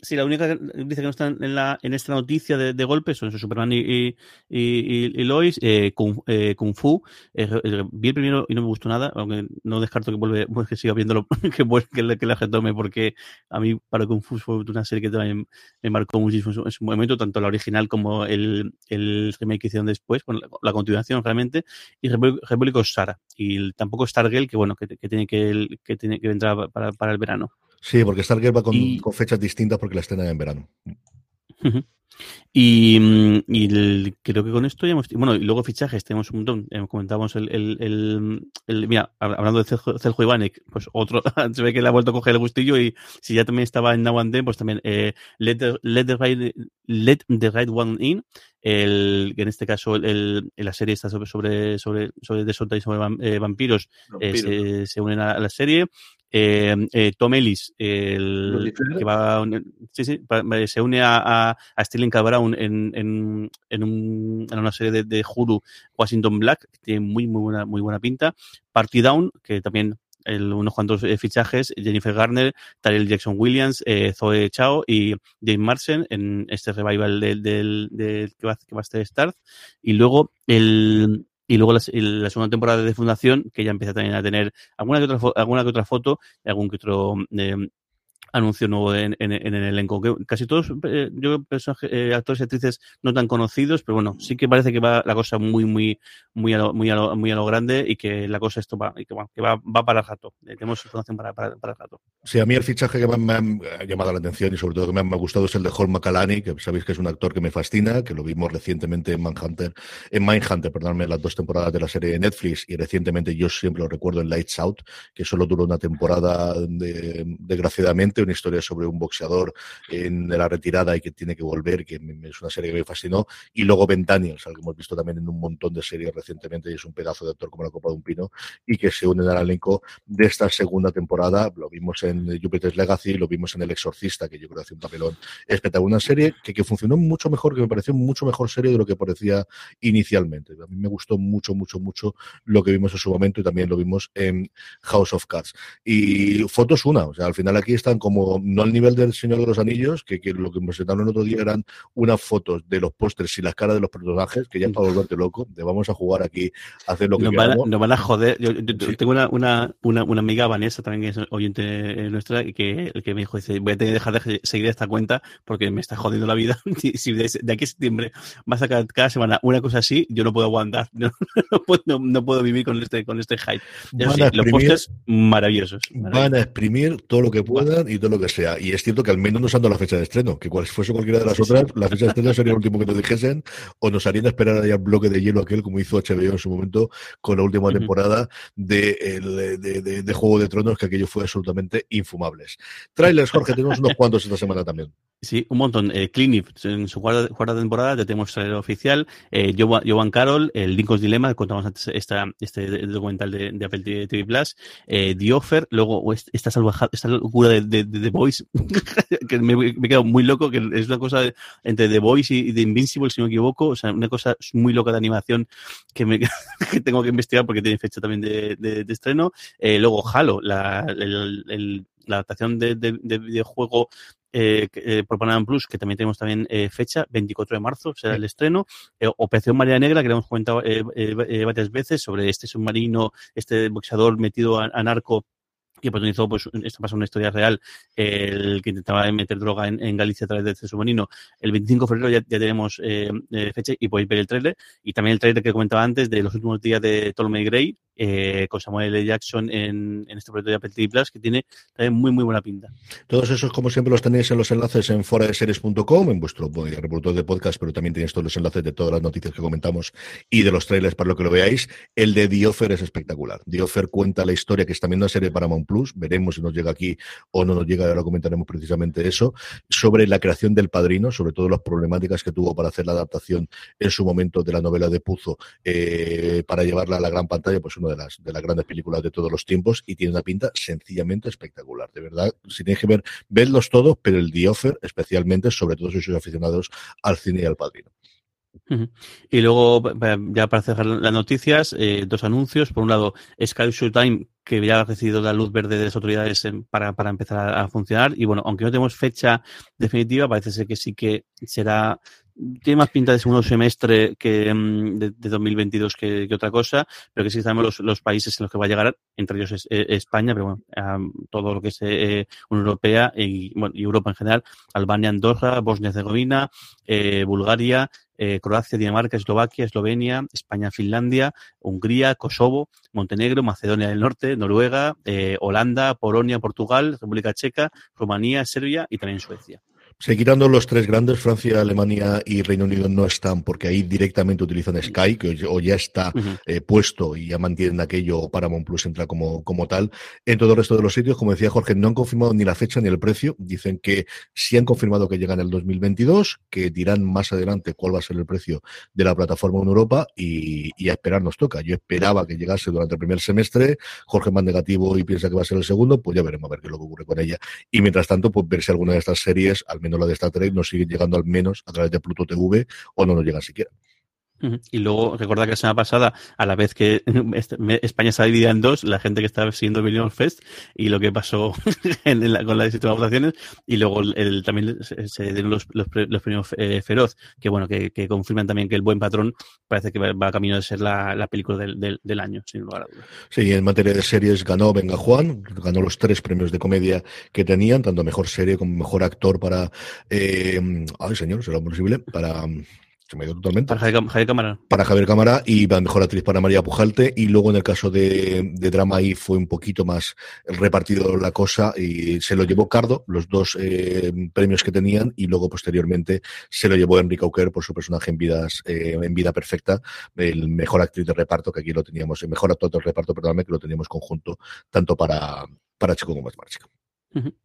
[SPEAKER 4] Sí, la única que dice que no está en, la, en esta noticia de, de golpe son Superman y, y, y, Lois, eh, Kung, eh, Kung Fu. eh, vi el primero y no me gustó nada, aunque no descarto que vuelve, [laughs] pues, que siga viéndolo, que, que, que la retome, porque a mí para Kung Fu fue una serie que también me marcó muchísimo en su, en su momento, tanto la original como el, el remake que hicieron después, la, continuación realmente, y República Sara. Y el- tampoco Stargirl, que bueno, que, que tiene que, que tiene que entrar para, para el verano.
[SPEAKER 2] Sí, porque Stargate va con,
[SPEAKER 4] Y-
[SPEAKER 2] con fechas distintas porque la estrenan en verano.
[SPEAKER 4] Y, mm, y el- creo que con esto ya hemos. Bueno, y luego fichajes, tenemos un montón. Eh, comentábamos el, el, Mira, hab- hablando de Celjo, Celjo Ivanek, pues otro. [laughs] se ve que le ha vuelto a coger el gustillo y si ya también estaba en Now and Then, pues también eh, let, the, let, the right, let the Right One In. El, que en este caso, el, la serie está sobre, sobre, sobre, sobre y sobre eh, vampiros, eh, se, se unen a, la serie. Eh, Tom Ellis, el, que va, sí, sí, se une a, a, a Sterling K. Brown en, en, en, un- en una serie de, de Hulu, Washington Black, que tiene muy, muy buena, muy buena pinta. Party Down, que también el- unos cuantos eh, fichajes, Jennifer Garner, Tyrell Jackson Williams, eh, Zoe Chao y James Marsden en este revival del, del, que, va, que va a estar Starz. Y luego el y luego la, segunda temporada de Fundación, que ya empieza también a tener alguna que otra, alguna que otra foto, algún que otro eh, anuncio nuevo en, el elenco. Que casi todos, eh, yo eh, actores y actrices no tan conocidos, pero bueno, sí que parece que va la cosa muy, muy, muy a lo, muy a lo, muy a lo grande y que la cosa esto va, y que, va, va para el rato. Eh, tenemos información para, para, el rato.
[SPEAKER 2] Sí, a mí el fichaje que más me ha llamado la atención y sobre todo que me ha, gustado es el de Hall McCallany, que sabéis que es un actor que me fascina, que lo vimos recientemente en Manhunter, en Mindhunter, perdóname, las dos temporadas de la serie de Netflix y recientemente yo siempre lo recuerdo en Lights Out, que solo duró una temporada de- desgraciadamente, una historia sobre un boxeador en la retirada y que tiene que volver, que es una serie que me fascinó, y luego Ben Daniels, al que hemos visto también en un montón de series recientemente y es un pedazo de actor como la Copa de un Pino y que se unen al elenco de esta segunda temporada. Lo vimos en Jupiter's Legacy, lo vimos en El Exorcista, que yo creo que hace un papelón espectacular. Una serie que, que funcionó mucho mejor, que me pareció mucho mejor serie de lo que parecía inicialmente. A mí me gustó mucho, mucho, mucho lo que vimos en su momento y también lo vimos en House of Cards. Y fotos una, o sea, al final aquí están como, no al nivel del Señor de los Anillos, que, que lo que me presentaron el otro día eran unas fotos de los pósters y las caras de los personajes, que ya es para volverte loco, de vamos a jugar aquí, a hacer lo que
[SPEAKER 4] Nos van, a,
[SPEAKER 2] queramos.
[SPEAKER 4] nos van a joder. Yo, yo tengo una, una, una, una amiga, Vanessa, también que es oyente eh, nuestra, que, el que me dijo, dice, voy a tener que dejar de seguir esta cuenta porque me está jodiendo la vida. [laughs] Si de, de aquí a septiembre va a sacar cada semana una cosa así, yo no puedo aguantar. [laughs] No, no puedo, no, no puedo vivir con este, con este hype. Eso
[SPEAKER 2] Van
[SPEAKER 4] sí,
[SPEAKER 2] a
[SPEAKER 4] los pósters maravillosos.
[SPEAKER 2] Van a exprimir todo lo que puedan y todo lo que sea. Y es cierto que al menos nos han dado la fecha de estreno, que cual fuese cualquiera de las otras, la fecha de estreno sería el último que nos dijesen, o nos harían esperar allá el bloque de hielo aquel, como hizo HBO en su momento, con la última temporada de, el- de, de- de Juego de Tronos, que aquello fue absolutamente infumables. Trailers, Jorge, tenemos unos cuantos esta semana también.
[SPEAKER 4] Sí, un montón. Eh, Clinic, en su cuarta, cuarta temporada, ya tenemos trailer oficial. Eh, Jovan Carroll, el Lincoln's Dilemma, contamos antes esta, este documental de, de Apple TV, Plus. Eh, The Offer, luego est- esta, salvaja, esta locura de, de, The Voice, [laughs] que me, me he quedado muy loco, que es una cosa entre The Voice y, The Invincible, si no me equivoco. O sea, una cosa muy loca de animación que, me, [laughs] tengo que investigar porque tiene fecha también de estreno. Eh, luego Halo, la, el- el- la adaptación de, de- de videojuego eh, eh, por Panam Plus, que también tenemos también eh, fecha, 24 de marzo será el estreno. Operación María Negra, que le hemos comentado varias veces sobre este submarino, este boxeador metido a, a narco que protagonizó, pues, esto pasa una historia real, el que intentaba meter droga en, en Galicia a través de este submarino. El 25 de febrero ya, ya tenemos eh, fecha y podéis ver el trailer. Y también el trailer que comentaba antes de los últimos días de Ptolemy Gray, eh, con Samuel L. Jackson en, este proyecto de Apple TV Plus, que tiene también muy, muy buena pinta.
[SPEAKER 2] Todos esos, como siempre, los tenéis en los enlaces en foradeseries.com, en vuestro eh, reproductor de podcast, pero también tenéis todos los enlaces de todas las noticias que comentamos y de los trailers para lo que lo veáis. El de The Offer es espectacular. The Offer cuenta la historia que está viendo una serie de Paramount Plus, veremos si nos llega aquí o no nos llega, ahora comentaremos precisamente eso, sobre la creación del padrino, sobre todo las problemáticas que tuvo para hacer la adaptación en su momento de la novela de Puzo eh, para llevarla a la gran pantalla, pues de las, de las grandes películas de todos los tiempos y tiene una pinta sencillamente espectacular. De verdad, si tenéis que ver, vedlos todos, pero el The Offer especialmente, sobre todo si sois aficionados al cine y al padrino.
[SPEAKER 4] Y luego, ya para cerrar las noticias, eh, dos anuncios. Por un lado, Sky Showtime, que ya ha recibido la luz verde de las autoridades para, para empezar a, a funcionar. Y bueno, aunque no tenemos fecha definitiva, parece ser que sí que será. Tiene más pinta de segundo semestre que mm, de, de 2022 que, que otra cosa, pero que sí sabemos los, los países en los que va a llegar, entre ellos es, eh, España, pero bueno, todo lo que es eh, Unión Europea y, bueno, y Europa en general, Albania, Andorra, Bosnia-Herzegovina, eh, Bulgaria, eh, Croacia, Dinamarca, Eslovaquia, Eslovenia, España, Finlandia, Hungría, Kosovo, Montenegro, Macedonia del Norte, Noruega, eh, Holanda, Polonia, Portugal, República Checa, Rumanía, Serbia y también Suecia.
[SPEAKER 2] Sí, quitando los tres grandes, Francia, Alemania y Reino Unido no están porque ahí directamente utilizan Sky, que o ya está eh, puesto y ya mantienen aquello, o Paramount Plus entra como, como tal. En todo el resto de los sitios, como decía Jorge, no han confirmado ni la fecha ni el precio. Dicen que sí han confirmado que llegan en el 2022, que dirán más adelante cuál va a ser el precio de la plataforma en Europa y, y a esperar nos toca. Yo esperaba que llegase durante el primer semestre, Jorge más negativo y piensa que va a ser el segundo, pues ya veremos a ver qué es lo que ocurre con ella. Y mientras tanto, pues ver si alguna de estas series, al menos la de Star Trek, nos sigue llegando al menos a través de Pluto TV o no nos llegan siquiera.
[SPEAKER 4] Y luego, recuerda que la semana pasada, a la vez que [laughs] este- España se dividida en dos, la gente que estaba siguiendo Benidorm Fest y lo que pasó [laughs] en la- con las distintas votaciones, y luego el, también se, dieron los, los, pre- los premios eh, Feroz, que bueno, que, confirman también que El Buen Patrón parece que va, va camino de ser la, la película del, del, año, sin lugar a dudas.
[SPEAKER 2] Sí, en materia de series ganó Venga Juan, ganó los tres premios de comedia que tenían, tanto mejor serie como mejor actor para. Eh, ay, señor, será posible. Para. Se me ha ido totalmente.
[SPEAKER 4] Para Javier, Javier Cámara.
[SPEAKER 2] para Javier Cámara y la mejor actriz para María Pujalte. Y luego en el caso de, de drama ahí fue un poquito más repartido la cosa y se lo llevó Cardo, los dos eh, premios que tenían, y luego posteriormente se lo llevó Enrique Auquer por su personaje en vidas eh, en vida perfecta, el mejor actriz de reparto, que aquí lo teníamos, el mejor actor de reparto, perdóname, que lo teníamos conjunto tanto para, para Chico como para Chica.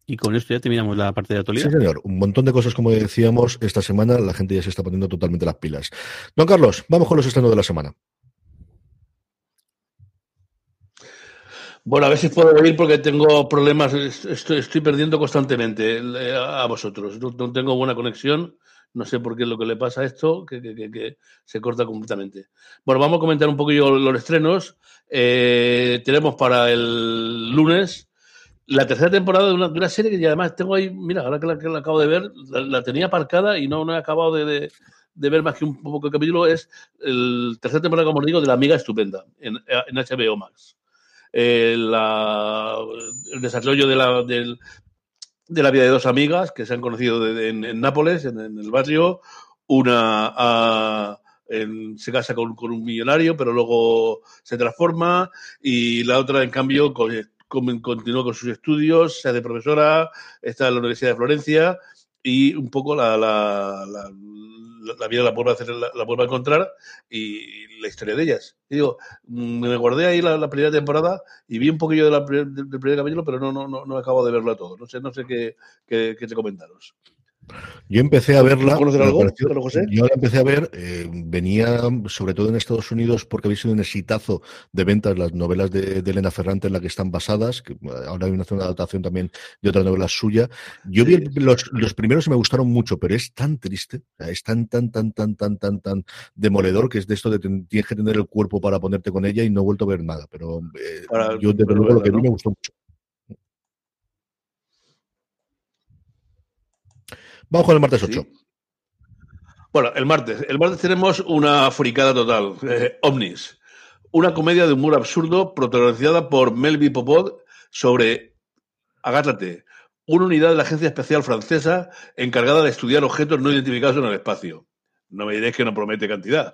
[SPEAKER 4] Y con esto ya terminamos la parte de
[SPEAKER 2] Sí,
[SPEAKER 4] actualidad.
[SPEAKER 2] señor. Un montón de cosas, como decíamos, esta semana la gente ya se está poniendo totalmente las pilas. Don Carlos, vamos con los estrenos de la semana.
[SPEAKER 3] Bueno, a ver si puedo venir porque tengo problemas, est- estoy, estoy perdiendo constantemente eh, a vosotros. No, no tengo buena conexión, no sé por qué es lo que le pasa a esto, que, que- que- que se corta completamente. Bueno, vamos a comentar un poquillo los estrenos. Eh, tenemos para el lunes la tercera temporada de una, de una serie que además tengo ahí, mira, ahora que la, que la acabo de ver, la, tenía aparcada y no, no he acabado de, de- de ver más que un poco el capítulo, es el tercera temporada, como os digo, de La Amiga Estupenda en, en HBO Max eh, el desarrollo de la, del- de la vida de dos amigas que se han conocido de- de- en, en Nápoles, en, en el barrio. Una ah, en- se casa con, con un millonario, pero luego se transforma. Y la otra, en cambio, con- con- continúa con sus estudios, se hace profesora, está en la Universidad de Florencia y un poco la, la, la- la- vida la vuelve a hacer, la, vuelve a encontrar y la historia de ellas. Y digo, mm, me guardé ahí la, primera temporada y vi un poquillo de la del primer capítulo, pero no, no, no, no acabo de verlo a todo. No sé, no sé qué, qué, qué te comentaros.
[SPEAKER 2] Yo empecé a verla.
[SPEAKER 3] ¿Conocer
[SPEAKER 2] me
[SPEAKER 3] algo,
[SPEAKER 2] pareció-
[SPEAKER 3] José?
[SPEAKER 2] Yo la empecé a ver, eh, venía sobre todo en Estados Unidos porque había sido un exitazo de ventas las novelas de, de Elena Ferrante en las que están basadas, que eh, ahora hay una, una adaptación también de otra novela suya. Yo vi los, los primeros y me gustaron mucho, pero es tan triste, es tan, tan, tan, tan, tan, tan, tan demoledor que es de esto de ten- tienes que tener el cuerpo para ponerte con ella y no he vuelto a ver nada. Pero eh,
[SPEAKER 3] Para-
[SPEAKER 2] yo desde
[SPEAKER 3] para
[SPEAKER 2] luego lo que vi
[SPEAKER 3] ¿no?
[SPEAKER 2] me gustó mucho. Vamos con el martes 8.
[SPEAKER 3] Sí. Bueno, el martes. El martes tenemos una fricada total. eh, Omnis. Una comedia de humor absurdo protagonizada por Melby Popod sobre, agárrate, una unidad de la Agencia Especial Francesa encargada de estudiar objetos no identificados en el espacio. No me diréis que no promete cantidad.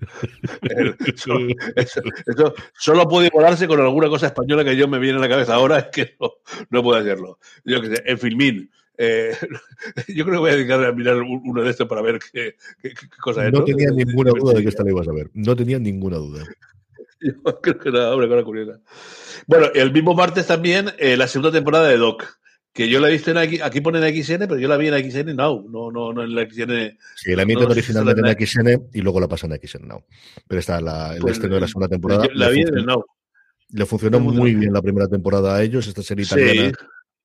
[SPEAKER 3] [laughs] eso, eso- eso solo puede volarse con alguna cosa española que yo me viene a la cabeza ahora, es que no, no puede hacerlo. Yo que sé, en Filmín. Eh, [laughs] yo creo que voy a dedicar a mirar un- uno de estos para ver qué, qué- qué cosa es.
[SPEAKER 2] No tenía [laughs] ninguna duda de que esta la ibas a ver. No tenía ninguna duda. [laughs]
[SPEAKER 3] Yo creo que era, hombre, cosa curiosa. Bueno, el mismo martes también eh, la segunda temporada de Doc, que yo la he visto en aquí, aquí ponen XN, pero yo la vi en XN Now, no, no, no en la XN.
[SPEAKER 2] Sí, la emiten
[SPEAKER 3] No, sí,
[SPEAKER 2] originalmente
[SPEAKER 3] sí,
[SPEAKER 2] en XN y luego la pasan a XN Now. Pero está la, el
[SPEAKER 3] Pues,
[SPEAKER 2] estreno de la segunda temporada.
[SPEAKER 3] yo la vi en el Now.
[SPEAKER 2] Le funcionó
[SPEAKER 3] Muy
[SPEAKER 2] bien la primera temporada a ellos, esta serie
[SPEAKER 3] Sí,
[SPEAKER 2] italiana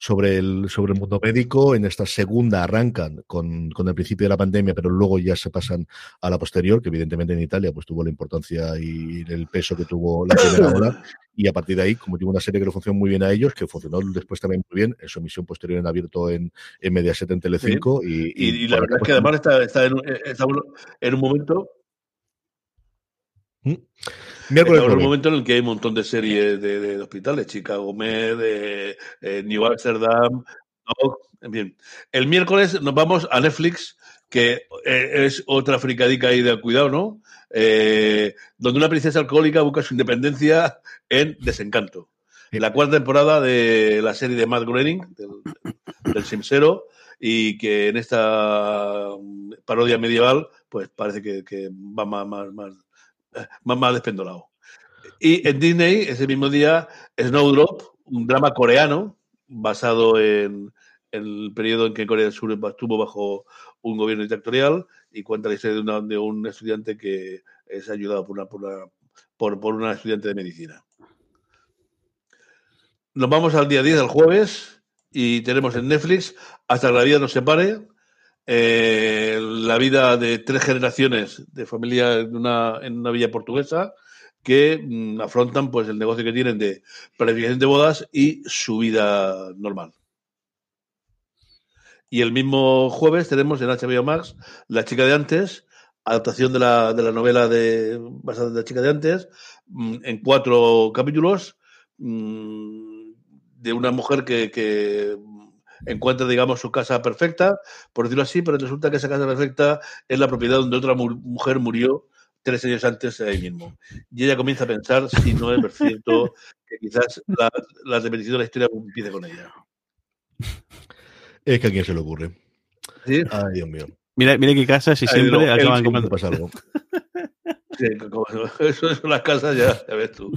[SPEAKER 2] sobre el, sobre el mundo médico. En esta segunda arrancan con, con el principio de la pandemia, pero luego ya se pasan a la posterior, que evidentemente en Italia pues tuvo la importancia y el peso que tuvo la primera ola. [coughs] Y a partir de ahí, como tuvo una serie que le funcionó muy bien a ellos, que funcionó después también muy bien, en su emisión posterior en abierto en, en Mediaset en Telecinco. Y,
[SPEAKER 3] y, y la
[SPEAKER 2] por
[SPEAKER 3] verdad es que además está, está en, un- está en un momento
[SPEAKER 2] miércoles
[SPEAKER 3] Estamos en un momento en el que hay un montón de series de, de hospitales, Chicago Med, eh, eh, New Amsterdam, Doc, en fin. El miércoles nos vamos a Netflix, que eh, es otra fricadica ahí del cuidado, ¿no? Eh, donde una princesa alcohólica busca su independencia en Desencanto. La cuarta temporada de la serie de Matt Groening, del, del Simsero, y que en esta mm, parodia medieval, pues parece que, que va más, más, más, más despendolado. Y en Disney, ese mismo día, Snowdrop, un drama coreano basado en, el periodo en que Corea del Sur estuvo bajo un gobierno dictatorial y cuenta la historia de, de un estudiante que es ayudado por una, por, una, por, por una estudiante de medicina. Nos vamos al día 10, al jueves, y tenemos en Netflix Hasta que la vida nos separe, eh, la vida de tres generaciones de familia en una, en una villa portuguesa que mm, afrontan pues el negocio que tienen de planificación de bodas y su vida normal. Y el mismo jueves tenemos en HBO Max La chica de antes, adaptación de la, de la novela de, basada en La chica de antes, mm, en cuatro capítulos, mm, de una mujer que, que encuentra, digamos, su casa perfecta, por decirlo así, pero resulta que esa casa perfecta es la propiedad donde otra mu- mujer murió tres años antes ahí mismo. Y ella comienza a pensar si no es cierto que quizás la, la repetición de la historia empiece con ella.
[SPEAKER 2] Es que a quién se le ocurre.
[SPEAKER 3] ¿Sí?
[SPEAKER 2] Ay, Dios mío.
[SPEAKER 4] Mira, mira qué casas y
[SPEAKER 3] Ahí
[SPEAKER 4] siempre
[SPEAKER 3] el
[SPEAKER 4] acaban comprando.
[SPEAKER 2] pasa algo. [laughs]
[SPEAKER 3] Sí, eso [laughs] son las casas, ya, ya ves tú.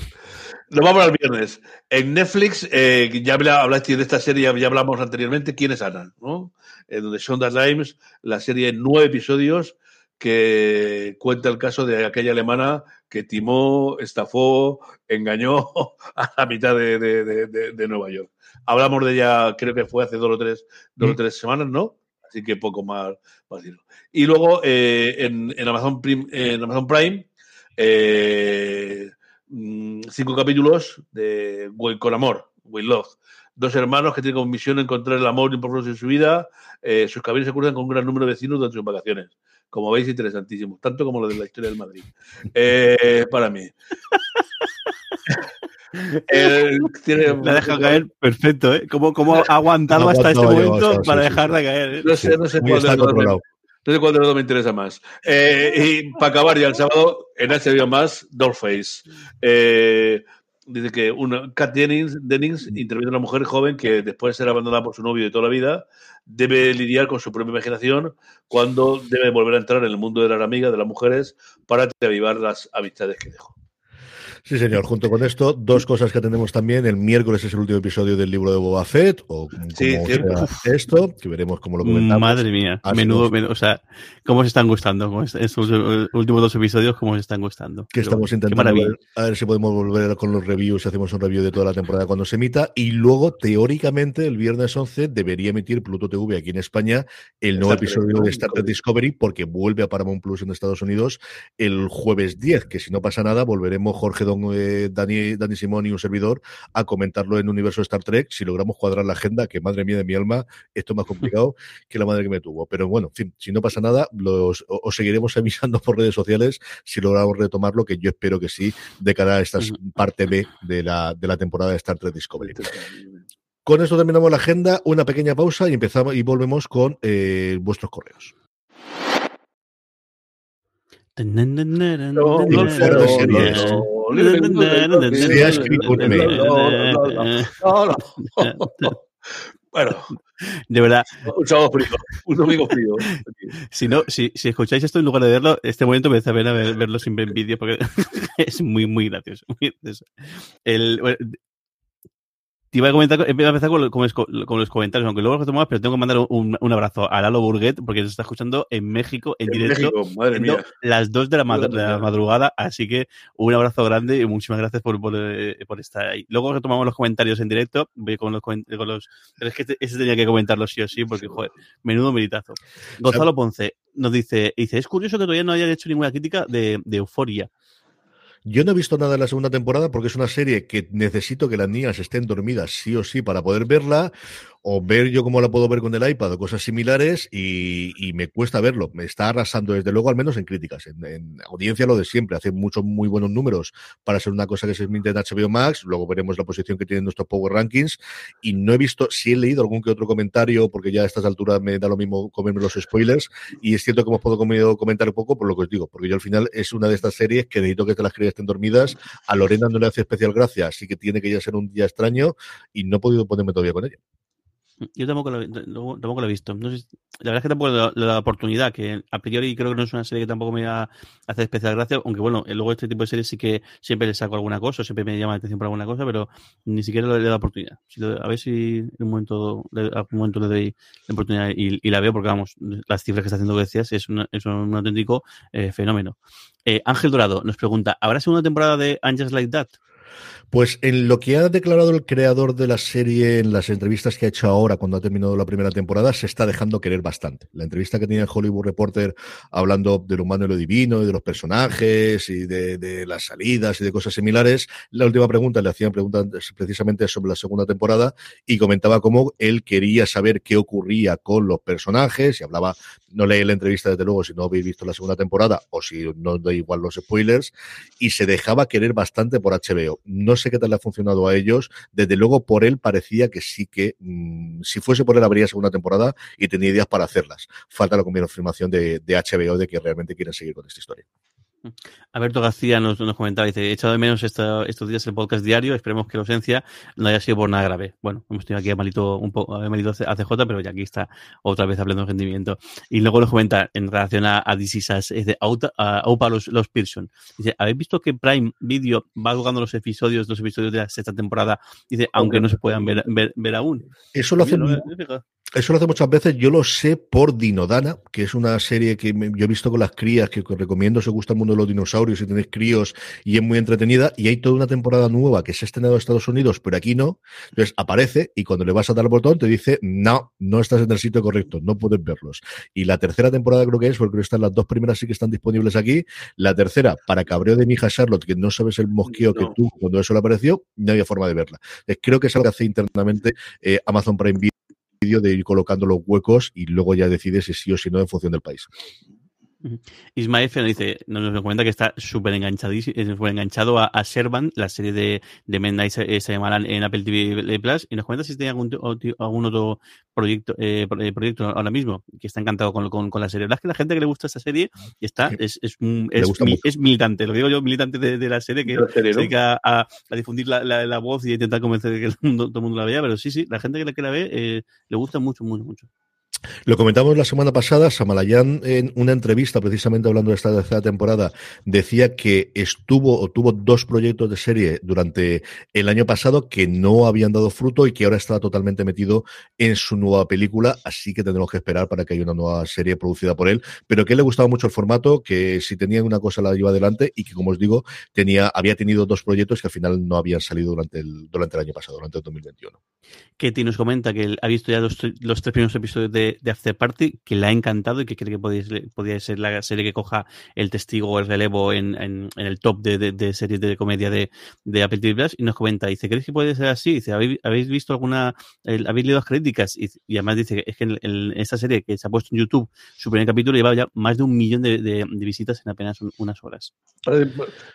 [SPEAKER 3] Nos vamos al viernes. En Netflix, eh, ya habla- hablaste de esta serie, ya, hablamos anteriormente, ¿Quién es Ana? ¿no? En donde Shonda Rhimes, la serie en nueve episodios que cuenta el caso de aquella alemana que timó, estafó, engañó [laughs] a la mitad de, de- de- de- de Nueva York. Hablamos de ella, creo que fue hace dos o tres, dos o
[SPEAKER 2] Mm.
[SPEAKER 3] tres semanas, ¿no? Así que poco más. Y luego eh, en, en Amazon Prime, en Amazon Prime eh, mm, cinco capítulos de With- con amor, With Love. Dos hermanos que tienen como misión encontrar el amor propósito en su vida. Eh, sus caminos se cruzan con un gran número de vecinos durante sus vacaciones. Como veis, interesantísimo. Tanto como lo de la historia del Madrid. Para mí. Eh, tiene- [laughs]
[SPEAKER 4] La deja caer perfecto, ¿eh? ¿Cómo, cómo ha aguantado hasta este
[SPEAKER 2] yo,
[SPEAKER 4] momento para
[SPEAKER 2] sí,
[SPEAKER 4] dejarla
[SPEAKER 2] sí.
[SPEAKER 4] caer? ¿eh?
[SPEAKER 3] No sé, no sé cuál de los dos me-
[SPEAKER 2] controlado.
[SPEAKER 3] no sé cuál de los dos me interesa más. Eh, y para acabar ya el sábado, en HBO más, Dollface. Eh, dice que una, Kat Dennings, Dennings interviene una mujer joven que después de ser abandonada por su novio de toda la vida, debe lidiar con su propia imaginación cuando debe volver a entrar en el mundo de las amigas, de las mujeres, para reavivar las amistades que dejó.
[SPEAKER 2] Sí, señor. Junto con esto, dos cosas que tenemos también. El miércoles es el último episodio del libro de Boba Fett, o como
[SPEAKER 3] Sí, cierto.
[SPEAKER 2] sea esto, que veremos cómo lo comentamos.
[SPEAKER 4] Madre mía,
[SPEAKER 2] Así
[SPEAKER 4] menudo,
[SPEAKER 2] nos-
[SPEAKER 4] o sea, cómo se están gustando, cómo es- estos últimos dos episodios, cómo se están gustando.
[SPEAKER 2] que
[SPEAKER 4] Pero,
[SPEAKER 2] estamos
[SPEAKER 4] qué
[SPEAKER 2] intentando
[SPEAKER 4] maravilla.
[SPEAKER 2] ver, a ver si podemos volver con los reviews, hacemos un review de toda la temporada cuando se emita y luego teóricamente el viernes 11 debería emitir Pluto TV aquí en España el nuevo
[SPEAKER 3] Star
[SPEAKER 2] episodio de Star Trek Discovery porque vuelve a Paramount Plus en Estados Unidos el jueves 10, que si no pasa nada volveremos Jorge Don, eh, Dani, Dani Simón y un servidor a comentarlo en Universo Star Trek si logramos cuadrar la agenda, que madre mía de mi alma, esto es más complicado [laughs] que la madre que me tuvo. Pero bueno, en fin, si no pasa nada, los, os seguiremos [laughs] avisando por redes sociales si logramos retomarlo, que yo espero que sí, de cara a esta parte B de la, de la temporada de Star Trek Discovery. Con esto terminamos la agenda, una pequeña pausa y empezamos y volvemos con eh, vuestros correos.
[SPEAKER 3] No, No, no. [laughs] Bueno,
[SPEAKER 4] De verdad,
[SPEAKER 3] un sábado frío, un domingo frío.
[SPEAKER 4] si no, si, si escucháis esto en lugar de verlo, este momento merece la pena ver- verlo siempre en vídeo porque [laughs] es muy, muy gracioso. muy gracioso. El, bueno, te iba a comentar, voy a empezar con, lo- con los, co- con los comentarios, aunque luego los tomamos, pero tengo que mandar un, un abrazo a Lalo Burguet porque nos está escuchando en México en,
[SPEAKER 3] En
[SPEAKER 4] directo.
[SPEAKER 3] México, madre mía.
[SPEAKER 4] las 2 de la, de madrugada, así que un abrazo grande y muchísimas gracias por, por, eh, por estar ahí. Luego retomamos los comentarios en directo, voy con los, con los pero es que este- ese tenía que comentarlo sí o sí, porque joder, menudo meritazo. Gonzalo Ponce nos dice, dice, es curioso que todavía no hayan hecho ninguna crítica de, de Euforia.
[SPEAKER 2] Yo no he visto nada de la segunda temporada porque es una serie que necesito que las niñas estén dormidas sí o sí para poder verla o ver yo cómo la puedo ver con el iPad o cosas similares y, me cuesta verlo. Me está arrasando desde luego, al menos en críticas. En, en audiencia lo de siempre, hace muchos muy buenos números para ser una cosa que se emite en HBO Max. Luego veremos la posición que tienen nuestros Power Rankings y no he visto, sí he leído algún que otro comentario porque ya a estas alturas me da lo mismo comerme los spoilers y es cierto que hemos podido comentar un poco por lo que os digo, porque yo al final es una de estas series que necesito que te las crías estén dormidas. A Lorena no le hace especial gracia, así que tiene que ya ser un día extraño y no he podido ponerme todavía con ella.
[SPEAKER 4] Yo tampoco lo, tampoco lo he visto. No sé la verdad es que tampoco le he la oportunidad, que a priori creo que no es una serie que tampoco me hacer especial gracia, aunque bueno, eh, luego este tipo de series sí que siempre le saco alguna cosa, siempre me llama la atención por alguna cosa, pero ni siquiera le he la oportunidad. A ver si en un momento, le, momento le doy la oportunidad y, y la veo, porque vamos, las cifras que está haciendo que decías es, una- es un auténtico eh, fenómeno. Eh, Ángel Dorado nos pregunta, ¿habrá segunda temporada de Angels Like That?
[SPEAKER 2] Pues en lo que ha declarado el creador de la serie en las entrevistas que ha hecho ahora cuando ha terminado la primera temporada, se está dejando querer bastante. La entrevista que tenía en Hollywood Reporter hablando de lo humano y lo divino y de los personajes y de, de las salidas y de cosas similares, la última pregunta le hacían preguntas precisamente sobre la segunda temporada y comentaba cómo él quería saber qué ocurría con los personajes y hablaba, no leí la entrevista desde luego si no habéis visto la segunda temporada o si no da igual los spoilers, y se dejaba querer bastante por HBO. No sé qué tal le ha funcionado a ellos. Desde luego, por él parecía que sí que, mmm, si fuese por él, habría segunda temporada y tenía ideas para hacerlas. Falta la confirmación de, de HBO de que realmente quieren seguir con esta historia.
[SPEAKER 4] Alberto García nos, nos comentaba, dice, he echado de menos esta- estos días el podcast diario, esperemos que la ausencia no haya sido por nada grave. Bueno, hemos tenido aquí a Malito, un poco, a Malito ACJ, pero ya aquí está otra vez hablando de rendimiento. Y luego nos comenta en relación a, a This Is Us, es de Aupa, a Aupa los, los Pearson. Dice, ¿habéis visto que Prime Video va jugando los episodios, los episodios de la sexta temporada? Dice, aunque no se puedan ver, ver, ver aún.
[SPEAKER 2] Eso lo hace
[SPEAKER 4] Mira, no
[SPEAKER 2] Eso lo hace muchas veces. Yo lo sé por Dinodana, que es una serie que yo he visto con las crías, que os recomiendo si os gusta el mundo de los dinosaurios y tenéis críos y es muy entretenida. Y hay toda una temporada nueva que se ha estrenado en Estados Unidos, pero aquí no. Entonces aparece y cuando le vas a dar al botón te dice, no, no estás en el sitio correcto, no puedes verlos. Y la tercera temporada creo que es, porque están las dos primeras sí que están disponibles aquí. La tercera, para cabreo de mi hija Charlotte, que no sabes el mosqueo que tú cuando eso le apareció, no había forma de verla. Entonces, creo que es algo que hace internamente eh, Amazon Prime Video vídeo de ir colocando los huecos y luego ya decides si sí o si no en función del país.
[SPEAKER 4] Ismael F. nos dice, nos, comenta que está súper eh, enganchado a, a Servant, la serie de, de Men Night se, se llamará en Apple TV Plus, y nos comenta si tiene algún, algún otro proyecto, eh, eh, proyecto ahora mismo, que está encantado con, con, con la serie. La verdad es que la gente que le gusta esta serie y está, es, es, es, es militante, lo digo yo, militante de, de la serie, que
[SPEAKER 3] la serie,
[SPEAKER 4] se
[SPEAKER 3] ¿no?
[SPEAKER 4] dedica a, a difundir la, la, la voz y a intentar convencer de que [laughs] el mundo- todo el mundo la vea, pero sí, sí, la gente que la, que la ve eh, le gusta mucho, mucho, mucho.
[SPEAKER 2] Lo comentamos la semana pasada, Samalayan en una entrevista precisamente hablando de esta tercera temporada decía que estuvo o tuvo dos proyectos de serie durante el año pasado que no habían dado fruto y que ahora está totalmente metido en su nueva película, así que tendremos que esperar para que haya una nueva serie producida por él, pero que le gustaba mucho el formato, que si tenía una cosa la lleva adelante y que como os digo, tenía había tenido dos proyectos que al final no habían salido durante el durante el año pasado, durante el 2021.
[SPEAKER 4] Ketty nos comenta que ha visto ya los tres primeros episodios de, de After Party, que le ha encantado y que cree que podría, ser- la serie que coja el testigo o el relevo en, en- el top de, de- de series de comedia de, de Apple TV Plus. Y nos comenta, dice, ¿crees que puede ser así? Dice, ¿habéis, habéis visto alguna, el- habéis leído las críticas? Y, además dice es que en, en esta serie que se ha puesto en YouTube, su primer capítulo lleva ya más de un millón de, de- de visitas en apenas un- unas horas.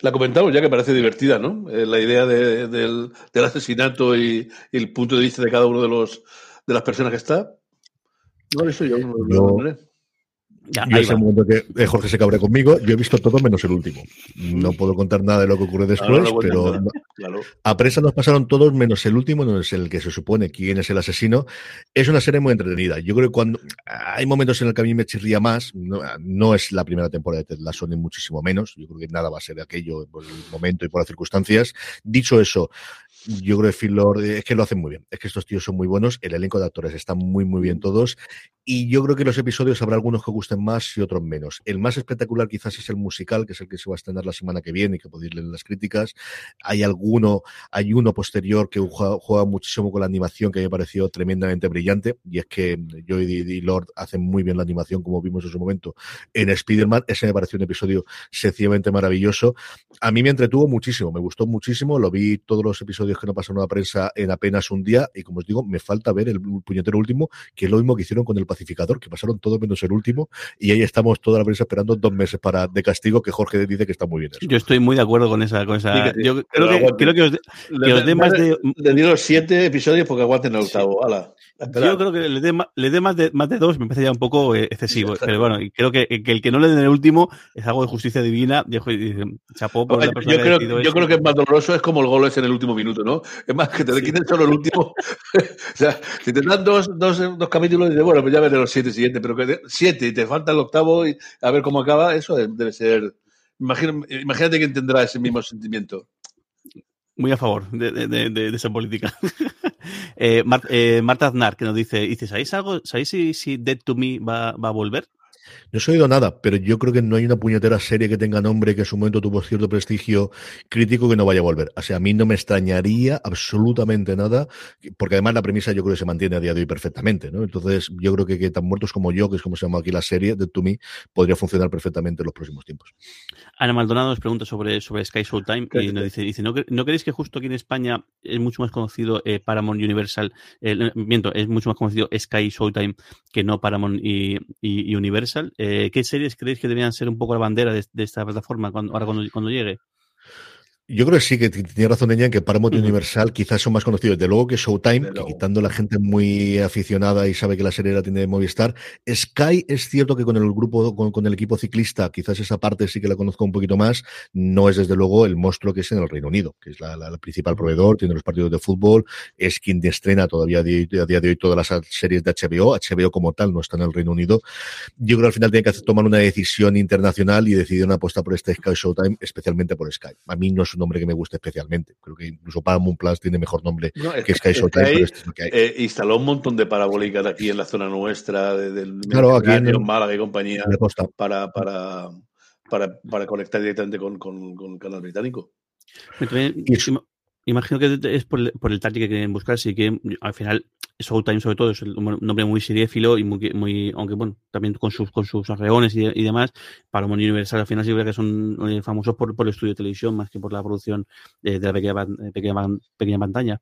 [SPEAKER 3] La comentamos ya que parece divertida, ¿no? Eh, la idea de- del, del asesinato y, y el punto de vista de cada uno de los de las personas que está. No, eso yo no
[SPEAKER 2] Yo-
[SPEAKER 3] no- no-
[SPEAKER 4] Ya,
[SPEAKER 2] Yo
[SPEAKER 4] ahí
[SPEAKER 2] es el
[SPEAKER 4] va.
[SPEAKER 2] momento que eh, Jorge se cabre conmigo. Yo he visto todo menos el último. No puedo contar nada de lo que ocurre después, pero no-
[SPEAKER 3] Claro.
[SPEAKER 2] a prensa nos pasaron todos menos el último, no es el que se supone quién es el asesino. Es una serie muy entretenida. Yo creo que cuando hay momentos en el que a mí me chirría más, no, no es la primera temporada de Ted Lasso ni muchísimo menos. Yo creo que nada va a ser de aquello por el momento y por las circunstancias. Dicho eso, yo creo que Phil Lord eh, es que lo hacen muy bien. Es que estos tíos son muy buenos. El elenco de actores están muy, muy bien todos. Y yo creo que los episodios habrá algunos que gusten más y otros menos. El más espectacular quizás es el musical, que es el que se va a estrenar la semana que viene y que podéis leer las críticas. Hay alguno, hay uno posterior que juega, juega muchísimo con la animación que me pareció tremendamente brillante. Y es que Joy y Lord hacen muy bien la animación, como vimos en su momento en Spider-Man. Ese me pareció un episodio sencillamente maravilloso. A mí me entretuvo muchísimo, me gustó muchísimo. Lo vi todos los episodios que no pasaron a la prensa en apenas un día. Y como os digo, me falta ver el puñetero último, que es lo mismo que hicieron con el pacificador, que pasaron todo menos el último, y ahí estamos toda la prensa esperando dos meses para de castigo, que Jorge dice que está muy bien eso.
[SPEAKER 4] Yo estoy muy de acuerdo con esa. Con esa
[SPEAKER 3] Sí, que sí,
[SPEAKER 4] yo creo que,
[SPEAKER 3] aguante.
[SPEAKER 4] creo que os, de- que os dé más de.
[SPEAKER 3] Le dieron siete episodios porque aguanten el octavo. Hala.
[SPEAKER 4] Yo creo que le dé, ma- le dé más, de, más de dos me parece ya un poco eh, excesivo. Pero bueno, y creo que, que el que no le den el último es algo de justicia divina. Y, y- y- chapó por la
[SPEAKER 3] Yo, creo, yo creo que es más doloroso, es como el gol ese en el último minuto, ¿no? Es más, que te le quiten solo el último. [laughs] o sea, si te dan dos, dos, dos capítulos, dices, bueno, pues ya veré los siete siguientes, pero que te- siete y te falta el octavo y a ver cómo acaba, eso debe ser. Imagina- imagínate quién tendrá ese mismo sentimiento.
[SPEAKER 4] Muy a favor de, de- de- de- de esa política. [laughs] eh, Mar- eh, Marta Aznar, que nos dice, dice ¿sabéis algo? ¿Sabéis si, si Dead to Me va, va a volver?
[SPEAKER 2] No he oído nada, pero yo creo que no hay una puñetera serie que tenga nombre que en su momento tuvo cierto prestigio crítico que no vaya a volver. O sea, a mí no me extrañaría absolutamente nada, porque además la premisa yo creo que se mantiene a día de hoy perfectamente, ¿no? Entonces, yo creo que, que tan muertos como yo, que es como se llama aquí la serie, de To Me, podría funcionar perfectamente en los próximos tiempos.
[SPEAKER 4] Ana Maldonado nos pregunta sobre, sobre Sky Showtime
[SPEAKER 3] ¿Qué
[SPEAKER 4] y nos dice, dice ¿no, ¿no creéis que justo aquí en España es mucho más conocido eh, Paramount Universal, eh, miento, es mucho más conocido Sky Showtime que no Paramount y, y- y Universal? Eh, ¿Qué series creéis que deberían ser un poco la bandera de, de esta plataforma cuando, ahora cuando, cuando llegue?
[SPEAKER 2] Yo creo que sí, que tiene razón ella en que Paramount y. Universal quizás son más conocidos. De luego que Showtime, que quitando la gente muy aficionada y sabe que la serie la tiene de Movistar. Sky es cierto que con el grupo, con, con el equipo ciclista, quizás esa parte sí que la conozco un poquito más. No es desde luego el monstruo que es en el Reino Unido, que es la, la- la principal proveedor, tiene los partidos de fútbol, es quien estrena todavía de- a día de hoy todas las series de HBO. HBO como tal no está en el Reino Unido. Yo creo que al final tiene que hacer- tomar una decisión internacional y decidieron apostar por este Sky Showtime, especialmente por Sky. A mí no es un nombre que me guste especialmente. Creo que incluso Paramount Plus tiene mejor nombre
[SPEAKER 3] No, es
[SPEAKER 2] que Sky Showtime,
[SPEAKER 3] ahí,
[SPEAKER 2] pero esto es lo que hay.
[SPEAKER 3] eh, instaló un montón de parabólicas aquí en la zona nuestra, de- del
[SPEAKER 2] Claro, aquí en-
[SPEAKER 3] Málaga y compañía, para, para, para, para conectar directamente con, con, con el canal británico.
[SPEAKER 4] Imagino que es por el, por el target que quieren buscar, así que al final Showtime sobre todo es un nombre muy seriéfilo y muy, muy aunque bueno, también con sus con sus arreones y, y demás, Paramount Universal al final sí que son eh, famosos por, por el estudio de televisión más que por la producción eh, de la pequeña, eh, pequeña, pequeña pantalla.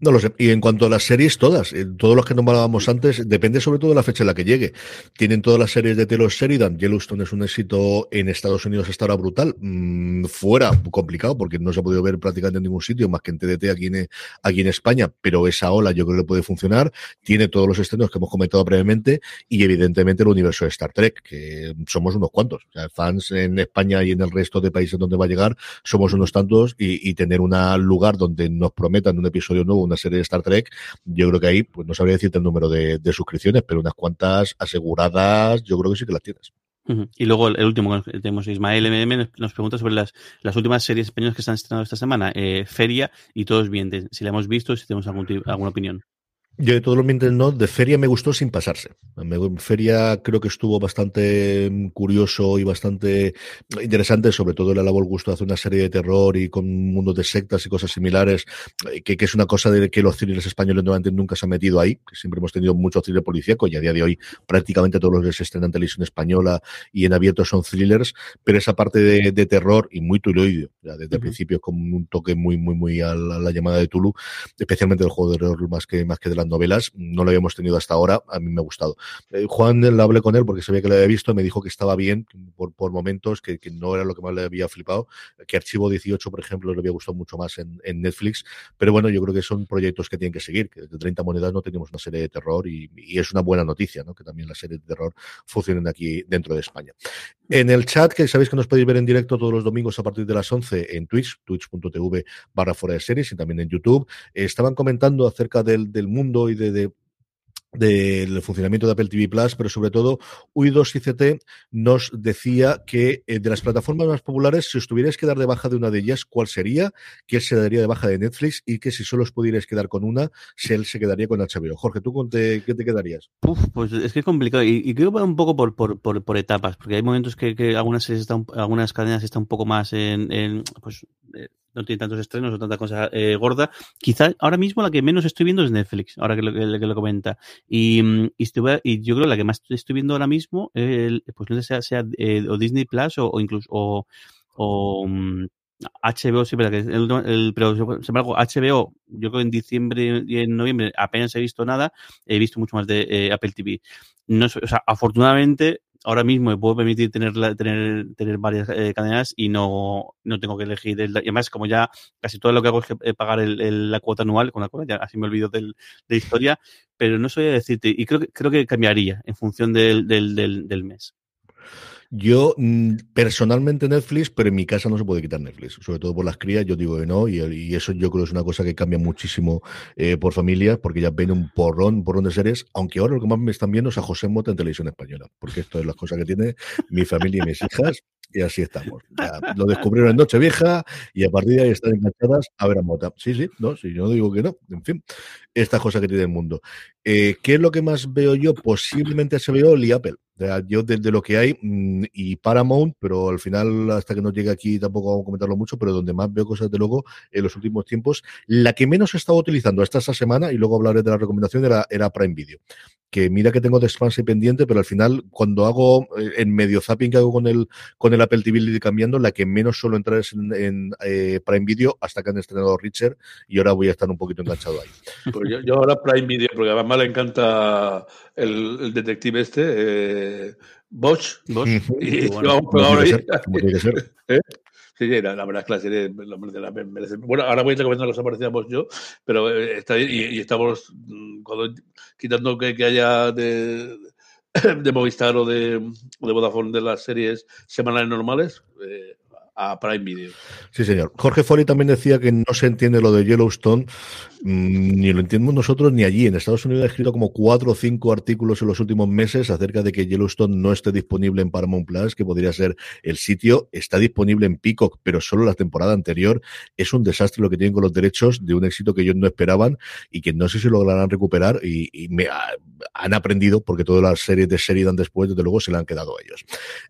[SPEAKER 2] No lo sé. Y en cuanto a las series, todas, eh, todos los que nombrábamos antes, depende sobre todo de la fecha en la que llegue. Tienen todas las series de Taylor Sheridan. Yellowstone es un éxito en Estados Unidos hasta ahora brutal. Mm, fuera, complicado, porque no se ha podido ver prácticamente en ningún sitio, más que en TDT aquí en, aquí en España. Pero esa ola yo creo que puede funcionar. Tiene todos los estrenos que hemos comentado previamente y evidentemente el universo de Star Trek, que somos unos cuantos. Fans en España y en el resto de países donde va a llegar, somos unos tantos y, y tener un lugar donde nos prometan un episodio nuevo, una serie de Star Trek, yo creo que ahí, pues no sabría decirte el número de, suscripciones, pero unas cuantas aseguradas, yo creo que sí que las tienes.
[SPEAKER 4] Y luego el, último que tenemos, Ismael MM, nos, pregunta sobre las, las últimas series españolas que se han estrenado esta semana, eh, Feria y Todos Bien, de- si la hemos visto, si tenemos algún, alguna opinión.
[SPEAKER 2] Yo de todos los mientes no, de Feria me gustó sin pasarse. Feria creo que estuvo bastante mm, curioso y bastante interesante, sobre todo le alabo el gusto de hacer una serie de terror y con mundos de sectas y cosas similares, eh, que, que es una cosa de que los thrillers españoles normalmente nunca se han metido ahí, que siempre hemos tenido mucho thriller policíaco y a día de hoy prácticamente todos los que se estrenan en televisión española y en abierto son thrillers, pero esa parte de, de terror y muy tuloide, ya desde el
[SPEAKER 4] Ujú.
[SPEAKER 2] principio con un toque muy, muy, muy a la, a la llamada de Tulu, especialmente del juego de terror más que, más que de las novelas. No lo habíamos tenido hasta ahora, a mí me ha gustado. Eh, Juan le hablé con él porque sabía que lo había visto, me dijo que estaba bien por, por momentos, que, que, no era lo que más le había flipado, que Archivo 18, por ejemplo, le había gustado mucho más en, en, Netflix, pero bueno, yo creo que son proyectos que tienen que seguir, que de 30 monedas no tenemos una serie de terror y, y es una buena noticia, ¿no? que también las series de terror funcionen aquí dentro de España. En el chat, que sabéis que nos podéis ver en directo todos los domingos a partir de las 11 en Twitch, twitch.tv barra fuera de series y también en YouTube, eh, estaban comentando acerca del, del mundo y de, de del funcionamiento de Apple TV Plus, pero sobre todo UI2ICT nos decía que eh, de las plataformas más populares, si os tuvierais que dar de baja de una de ellas, ¿cuál sería? Que se daría de baja de Netflix y que si solo os pudierais quedar con una, él se quedaría con HBO. Jorge, ¿tú qué te quedarías?
[SPEAKER 4] Uf, pues es que es complicado y, y creo que un poco por, por, por, por, etapas, porque hay momentos que, que algunas, están, algunas cadenas están un poco más en, en pues, eh, no tiene tantos estrenos o tanta cosa eh, gorda. Quizá ahora mismo la que menos estoy viendo es Netflix, ahora que lo, que, lo comenta. Y, yo creo que la que más estoy viendo ahora mismo, eh, pues no sé sea, sea eh, o Disney Plus o, incluso o, HBO, sí, pero, que el, el, pero sin embargo, HBO, yo creo que en diciembre y en noviembre apenas he visto nada, he visto mucho más de eh, Apple TV. No, o sea, afortunadamente, ahora mismo me puedo permitir tener, tener, tener varias eh, cadenas y no, no tengo que elegir. El, y además, como ya casi todo lo que hago es que, eh, pagar el, la cuota anual, con la cual ya así me olvido del, de historia, pero no soy a decirte, y creo creo que cambiaría en función del, del, del mes.
[SPEAKER 2] Yo, mm, personalmente Netflix, pero en mi casa no se puede quitar Netflix, sobre todo por las crías, yo digo que no, y, eso yo creo que es una cosa que cambia muchísimo eh, por familias, porque ya ven un porrón, porrón de series, aunque ahora lo que más me están viendo es a José Mota en televisión española, porque esto es las cosas que tiene mi familia y mis hijas, y así estamos. Ya, [laughs] lo descubrieron en Nochevieja y a partir de ahí están enganchadas a ver a Mota. Sí, sí, no, sí, yo no digo que no, en fin, esta cosa que tiene el mundo. Eh, ¿Qué es lo que más veo yo? Posiblemente se veo y Apple. Yo desde lo que hay mmm, y Paramount, pero al final hasta que no llegue aquí tampoco vamos a comentarlo mucho, pero donde más veo cosas de luego en los últimos tiempos, la que menos he estado utilizando hasta esta semana, y luego hablaré de la recomendación, era, era Prime Video que mira que tengo de Expanse pendiente, pero al final cuando hago eh, en medio zapping que hago con el con el Apple TV cambiando, la que menos suelo entrar es en, en eh, Prime Video hasta que han estrenado Richard y ahora voy a estar un poquito enganchado ahí.
[SPEAKER 3] Pues yo, yo, ahora Prime Video, porque además le encanta el, el detective este, eh, Bosch. Bosch. Y, bueno, vamos, ahora ahí, tiene que ser. [laughs] ¿Eh? Sí, la, la, verdad es que la serie la, merece. Bueno, ahora voy a recomendar los aparecíamos yo, pero eh, está ahí y, y, estamos mm, cuando, quitando que, que haya de, [laughs] de, Movistar o de, de Vodafone de las series semanales normales. Eh, a Prime Video.
[SPEAKER 2] Sí, señor. Jorge Foley también decía que no se entiende lo de Yellowstone, mmm, ni lo entendemos nosotros ni allí. En Estados Unidos ha escrito como cuatro o cinco artículos en los últimos meses acerca de que Yellowstone no esté disponible en Paramount Plus, que podría ser el sitio. Está disponible en Peacock, pero solo la temporada anterior. Es un desastre lo que tienen con los derechos de un éxito que ellos no esperaban y que no sé si lograrán recuperar y, me ha, han aprendido porque todas las series de Sheridan después, desde luego, se le han quedado a ellos.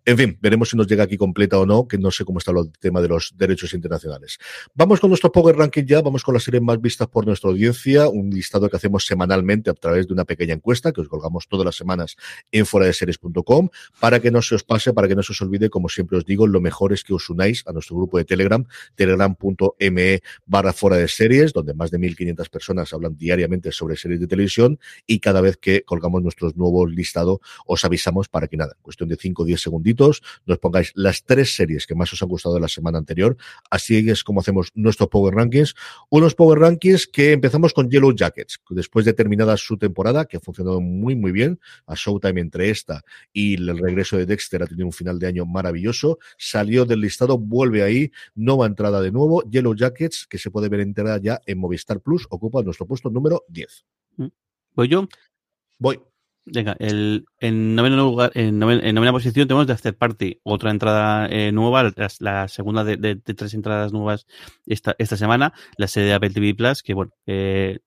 [SPEAKER 2] En fin, veremos si nos llega aquí completa o no, que no sé cómo está el tema de los derechos internacionales. Vamos con nuestro Power Ranking ya, vamos con las series más vistas por nuestra audiencia, un listado que hacemos semanalmente a través de una pequeña encuesta que os colgamos todas las semanas en foradeseries.com para que no se os pase, para que no se os olvide, como siempre os digo, lo mejor es que os unáis a nuestro grupo de Telegram, telegram.me barra fuera de series, donde más de 1.500 personas hablan diariamente sobre series de televisión y cada vez que colgamos nuestros nuevos listados os avisamos para que nada, en cuestión de 5 o 10 segunditos, nos pongáis las tres series que más os han gustado de la semana anterior. Así es como hacemos nuestros Power Rankings. Unos Power Rankings que empezamos con Yellow Jackets, después de terminada su temporada, que ha funcionado muy, muy bien. A Showtime entre esta y el regreso de Dexter ha tenido un final de año maravilloso. Salió del listado, vuelve ahí, nueva entrada de nuevo. Yellow Jackets, que se puede ver entera ya en Movistar Plus, ocupa nuestro puesto número 10.
[SPEAKER 4] ¿Voy yo?
[SPEAKER 2] Voy.
[SPEAKER 4] Venga, el, en, noveno lugar, en, novena, en novena posición tenemos de After Party, otra entrada eh, nueva, la, segunda de, tres entradas nuevas esta, esta semana, la serie de Apple TV Plus, que bueno, eh,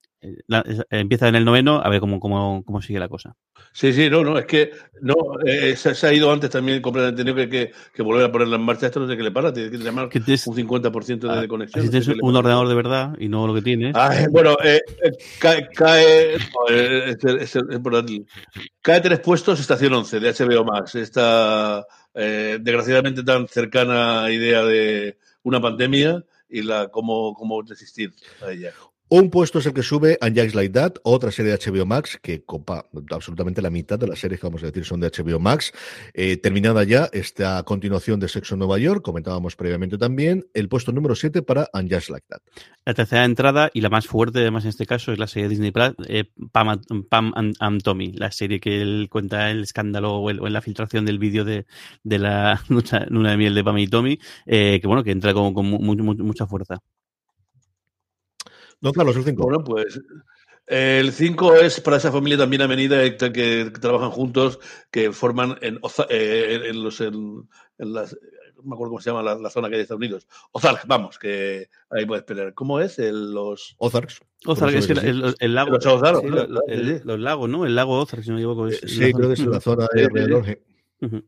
[SPEAKER 4] la, empieza en el noveno, a ver cómo, cómo, cómo sigue la cosa.
[SPEAKER 3] Sí, sí, no, no, es que no, eh, se, se, ha ido antes también completamente tenido que, que, que, volver a ponerla en marcha. Esto no sé qué le para, tiene que llamar un 50% de, de conexión.
[SPEAKER 4] Si tienes
[SPEAKER 3] no
[SPEAKER 4] sé un ordenador de verdad y no lo que tienes.
[SPEAKER 3] Ah, bueno, eh, cae, cae, no, es, es, es, cae tres puestos, estación 11 de HBO Max. Esta eh, desgraciadamente tan cercana idea de una pandemia y la cómo, cómo resistir a ella.
[SPEAKER 2] Un puesto es el que sube And Just Like That, otra serie de HBO Max que copa absolutamente la mitad de las series que vamos a decir son de HBO Max. Eh, terminada ya esta continuación de Sexo en Nueva York, comentábamos previamente también, el puesto número 7 para And Just Like That.
[SPEAKER 4] La tercera entrada y la más fuerte además en este caso es la serie de Disney Plus, eh, Pam, and, Tommy, la serie que él cuenta el escándalo o, en la filtración del vídeo de, la [laughs] luna de miel de Pam y Tommy, eh, que bueno, que entra con, con mu- mu- mucha fuerza.
[SPEAKER 2] Don Carlos, el 5.
[SPEAKER 3] Bueno, pues el 5 es para esa familia también avenida que, que trabajan juntos, que forman en, Oza- eh, en los en, en las no me acuerdo cómo se llama la, la zona que hay de Estados Unidos. Ozark, vamos, que ahí puedes pelear. ¿Cómo es? El, los
[SPEAKER 2] Ozarks.
[SPEAKER 4] Ozark, es que el, el- el lago.
[SPEAKER 3] Los Ozark,
[SPEAKER 4] sí,
[SPEAKER 3] ¿no?
[SPEAKER 4] el- los lagos, ¿no? El lago Ozark, si no me equivoco. es-
[SPEAKER 2] Eh, Sí,
[SPEAKER 4] la
[SPEAKER 2] creo que es
[SPEAKER 4] zona-
[SPEAKER 2] la zona de
[SPEAKER 3] sí, sí.
[SPEAKER 2] alrededor. sí.
[SPEAKER 4] Ujú.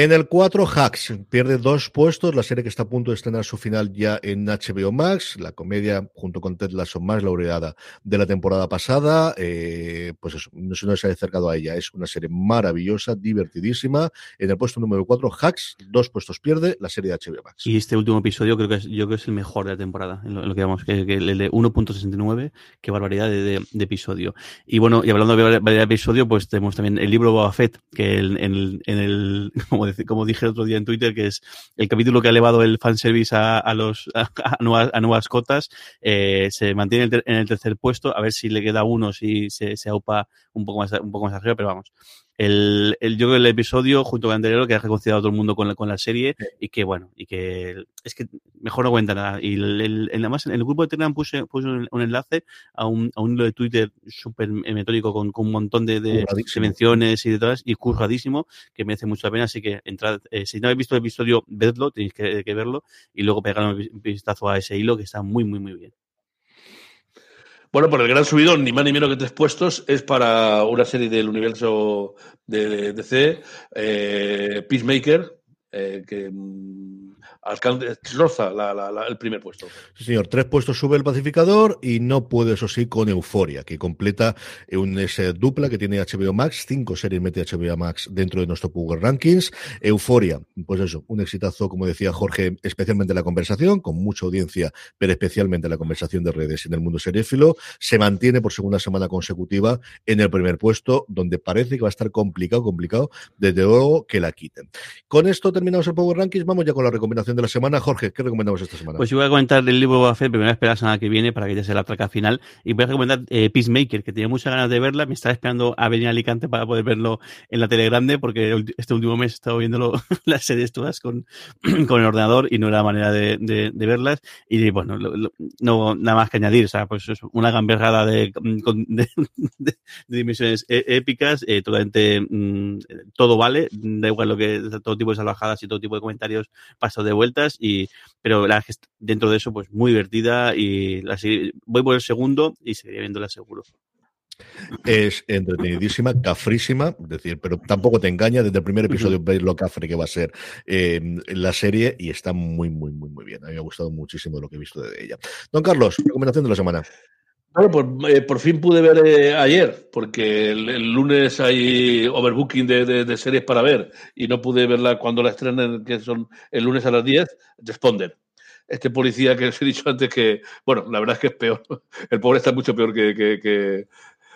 [SPEAKER 2] En el 4, Hacks pierde dos puestos, la serie que está a punto de estrenar su final ya en HBO Max, la comedia junto con Ted Lasso más laureada de la temporada pasada, eh, pues eso, no se ha acercado a ella, es una serie maravillosa, divertidísima. En el puesto número 4, Hacks, dos puestos pierde la serie de HBO Max.
[SPEAKER 4] Y este último episodio creo que es, yo creo que es el mejor de la temporada, en lo, que vamos, que, el de 1.69, qué barbaridad de, episodio. Y bueno, y hablando de barbaridad de episodio, pues tenemos también el libro Boba Fett, que en el, [laughs] como dije el otro día en Twitter, que es el capítulo que ha elevado el fanservice a, a los [laughs] a, nuevas, a nuevas cotas, eh, se mantiene en el en el tercer puesto, a ver si le queda uno, si se, se aupa un poco más, un poco más arriba, pero vamos. El, el, yo creo que el episodio, junto con el anterior, que ha reconciliado a todo el mundo con la, con la serie, y que bueno, y que es que mejor no cuenta nada. Y el, el- además en el grupo de Telegram puse, puse un, un enlace a un, a un hilo de Twitter súper metódico con, con un montón de, de, de menciones y de todas, y curradísimo, que merece mucho la pena. Así que entrad, eh, si no habéis visto el episodio, vedlo, tenéis que, que verlo, y luego pegar un vi- vistazo a ese hilo que está muy, muy, muy bien.
[SPEAKER 3] Bueno, por el gran subidón, ni más ni menos que tres puestos, es para una serie del universo de DC, eh, Peacemaker, eh, que la- el primer puesto.
[SPEAKER 2] Sí, señor, tres puestos sube el pacificador y no puede, eso sí, con Euforia, que completa un ese dupla que tiene HBO Max, cinco series mete HBO Max dentro de nuestro Power Rankings. Euforia, pues eso, un exitazo, como decía Jorge, especialmente la conversación, con mucha audiencia, pero especialmente la conversación de redes en el mundo seréfilo, se mantiene por segunda semana consecutiva en el primer puesto, donde parece que va a estar complicado, complicado, desde luego que la quiten. Con esto terminamos el Power Rankings, vamos ya con la recomendación de la semana. Jorge, ¿qué recomendamos esta semana?
[SPEAKER 4] Pues yo voy a comentar el libro Boba Fett, pero me voy a esperar la semana que viene para que ya sea la traca final. Y voy a recomendar eh, Peacemaker, que tenía muchas ganas de verla. Me estaba esperando a venir a Alicante para poder verlo en la tele grande, porque este último mes he estado viéndolo [laughs] las series todas con, [clears throat] con el ordenador y no era manera de, de- de verlas. Y bueno, lo- lo- no nada más que añadir. O sea, pues es una gamberrada de, con- [laughs] de, dimensiones é- épicas, eh, totalmente mm, todo vale, da igual lo que todo tipo de salvajadas y todo tipo de comentarios pasos de vueltas y pero la dentro de eso pues muy divertida y la voy por el segundo y seguiré viéndola seguro.
[SPEAKER 2] Es entretenidísima, cafrísima, es decir, pero tampoco te engaña. Desde el primer episodio ves lo cafre que va a ser eh, la serie y está muy, muy, muy, muy bien. A mí me ha gustado muchísimo lo que he visto de ella. Don Carlos, recomendación de la semana.
[SPEAKER 3] Bueno, pues eh, por fin pude ver eh, ayer, porque el, lunes hay overbooking de, series para ver y no pude verla cuando la estrenan, que son el lunes a las 10, Responder. Este policía que os he dicho antes que, bueno, la verdad es que es peor. [laughs] El pobre está mucho peor que, que,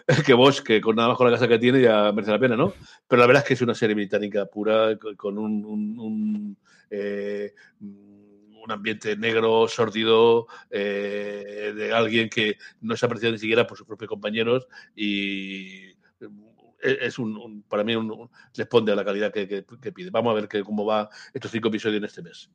[SPEAKER 3] [laughs] que, Bosch, que con nada más con la casa que tiene ya merece la pena, ¿no? Pero la verdad es que es una serie británica pura, con- un, un, eh, un ambiente negro, sórdido, eh, de alguien que no se ha apreciado ni siquiera por sus propios compañeros y es es un, un- para mí un- responde a la calidad que, que- que pide. Vamos a ver que, cómo va estos cinco episodios en este mes.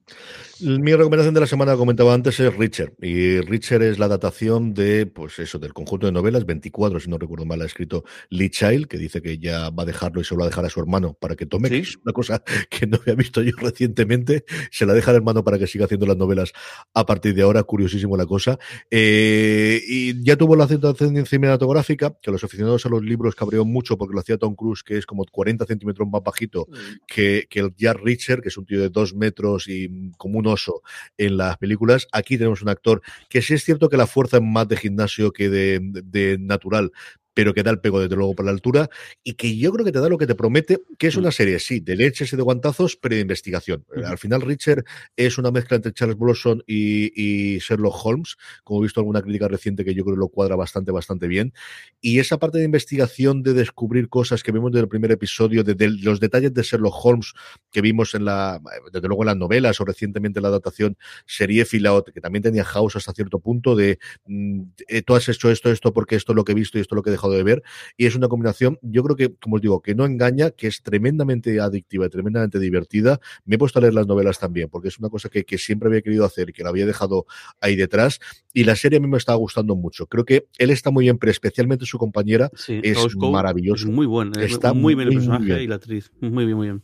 [SPEAKER 2] Mi recomendación de la semana, comentaba antes, es Richard. Y Richard es la datación de, pues eso, del conjunto de novelas, 24, si no recuerdo mal, ha escrito Lee Child, que dice que ya va a dejarlo y se lo va a dejar a su hermano para que tome,
[SPEAKER 3] Sí.
[SPEAKER 2] que es una cosa que no había visto yo recientemente. Se la deja al hermano para que siga haciendo las novelas a partir de ahora, curiosísimo la cosa. Eh, y ya tuvo la aceptación cinematográfica, que los aficionados a los libros cabreó mucho porque lo hacía Tom Cruise, que es como 40 centímetros más bajito que, que el Jack Richard, que es un tío de dos metros y mm, como un oso en las películas. Aquí tenemos un actor que sí es cierto que la fuerza es más de gimnasio que de- de natural, pero que da el pego desde luego por la altura y que yo creo que te da lo que te promete, que es una serie, sí, de leches y de guantazos, pero de investigación. Al final, Richard es una mezcla entre Charles Blossom y, y Sherlock Holmes, como he visto alguna crítica reciente que yo creo que lo cuadra bastante, bastante bien. Y esa parte de investigación, de descubrir cosas que vimos desde el primer episodio, de, de los detalles de Sherlock Holmes que vimos en la, desde luego en las novelas o recientemente en la adaptación serie Filaut, que también tenía House hasta cierto punto de mm, eh, tú has hecho esto, esto, porque esto es lo que he visto y esto es lo que he dejado de ver. Y es una combinación, yo creo que, como os digo, que no engaña, que es tremendamente adictiva y tremendamente divertida. Me he puesto a leer las novelas también, porque es una cosa que, que siempre había querido hacer y que la había dejado ahí detrás. Y la serie a mí me está gustando mucho. Creo que él está muy bien, pero especialmente su compañera
[SPEAKER 4] Sí,
[SPEAKER 2] es
[SPEAKER 4] Rose Cole
[SPEAKER 2] maravilloso.
[SPEAKER 4] Es muy bueno.
[SPEAKER 2] Está
[SPEAKER 4] muy bien el
[SPEAKER 2] muy
[SPEAKER 4] personaje
[SPEAKER 2] bien.
[SPEAKER 4] y la actriz. Muy bien, muy bien.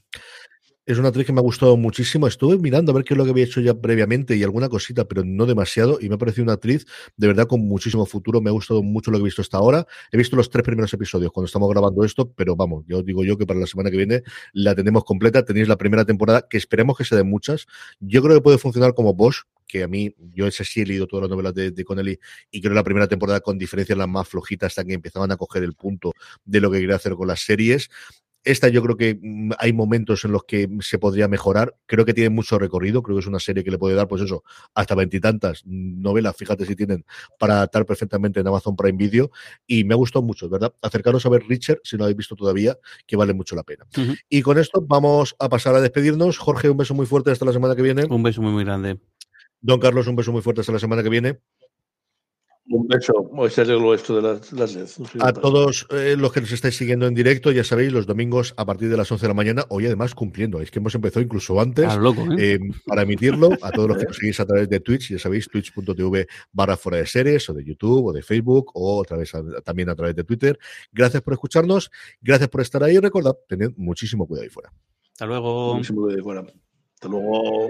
[SPEAKER 2] Es una actriz que me ha gustado muchísimo. Estuve mirando a ver qué es lo que había hecho ya previamente y alguna cosita, pero no demasiado. Y me ha parecido una actriz de verdad con muchísimo futuro. Me ha gustado mucho lo que he visto hasta ahora. He visto los tres primeros episodios cuando estamos grabando esto, pero vamos, yo digo yo que para la semana que viene la tenemos completa. Tenéis la primera temporada, que esperemos que se den muchas. Yo creo que puede funcionar como Bosch, que a mí, yo ese sí he leído todas las novelas de, de Connelly y creo que la primera temporada con diferencia las más flojitas hasta que empezaban a coger el punto de lo que quería hacer con las series. Esta yo creo que mm, hay momentos en los que se podría mejorar. Creo que tiene mucho recorrido. Creo que es una serie que le puede dar, pues eso, hasta veintitantas novelas, fíjate si tienen, para adaptar perfectamente en Amazon Prime Video. Y me ha gustado mucho, ¿verdad? Acercaros a ver Richard, si no lo habéis visto todavía, que vale mucho la pena. Y con esto vamos a pasar a despedirnos. Jorge, un beso muy fuerte hasta la semana que viene.
[SPEAKER 4] Un beso muy, muy grande.
[SPEAKER 2] Don Carlos, un beso muy fuerte hasta la semana que viene.
[SPEAKER 3] Un beso. Hoy se arregló esto de las, las LED. No
[SPEAKER 2] A todos eh, los que nos estáis siguiendo en directo, ya sabéis, los domingos a partir de las 11 de la mañana, hoy además cumpliendo, es que hemos empezado incluso antes
[SPEAKER 4] A lo loco, ¿eh?
[SPEAKER 2] eh, para emitirlo, a todos los que [laughs] nos seguís a través de Twitch, ya sabéis, twitch.tv barra fuera de series, o de YouTube, o de Facebook, o otra vez a- también a través de Twitter. Gracias por escucharnos, gracias por estar ahí y recordad, tened muchísimo cuidado ahí fuera.
[SPEAKER 4] Hasta luego.
[SPEAKER 3] Muchísimo de fuera. Hasta luego.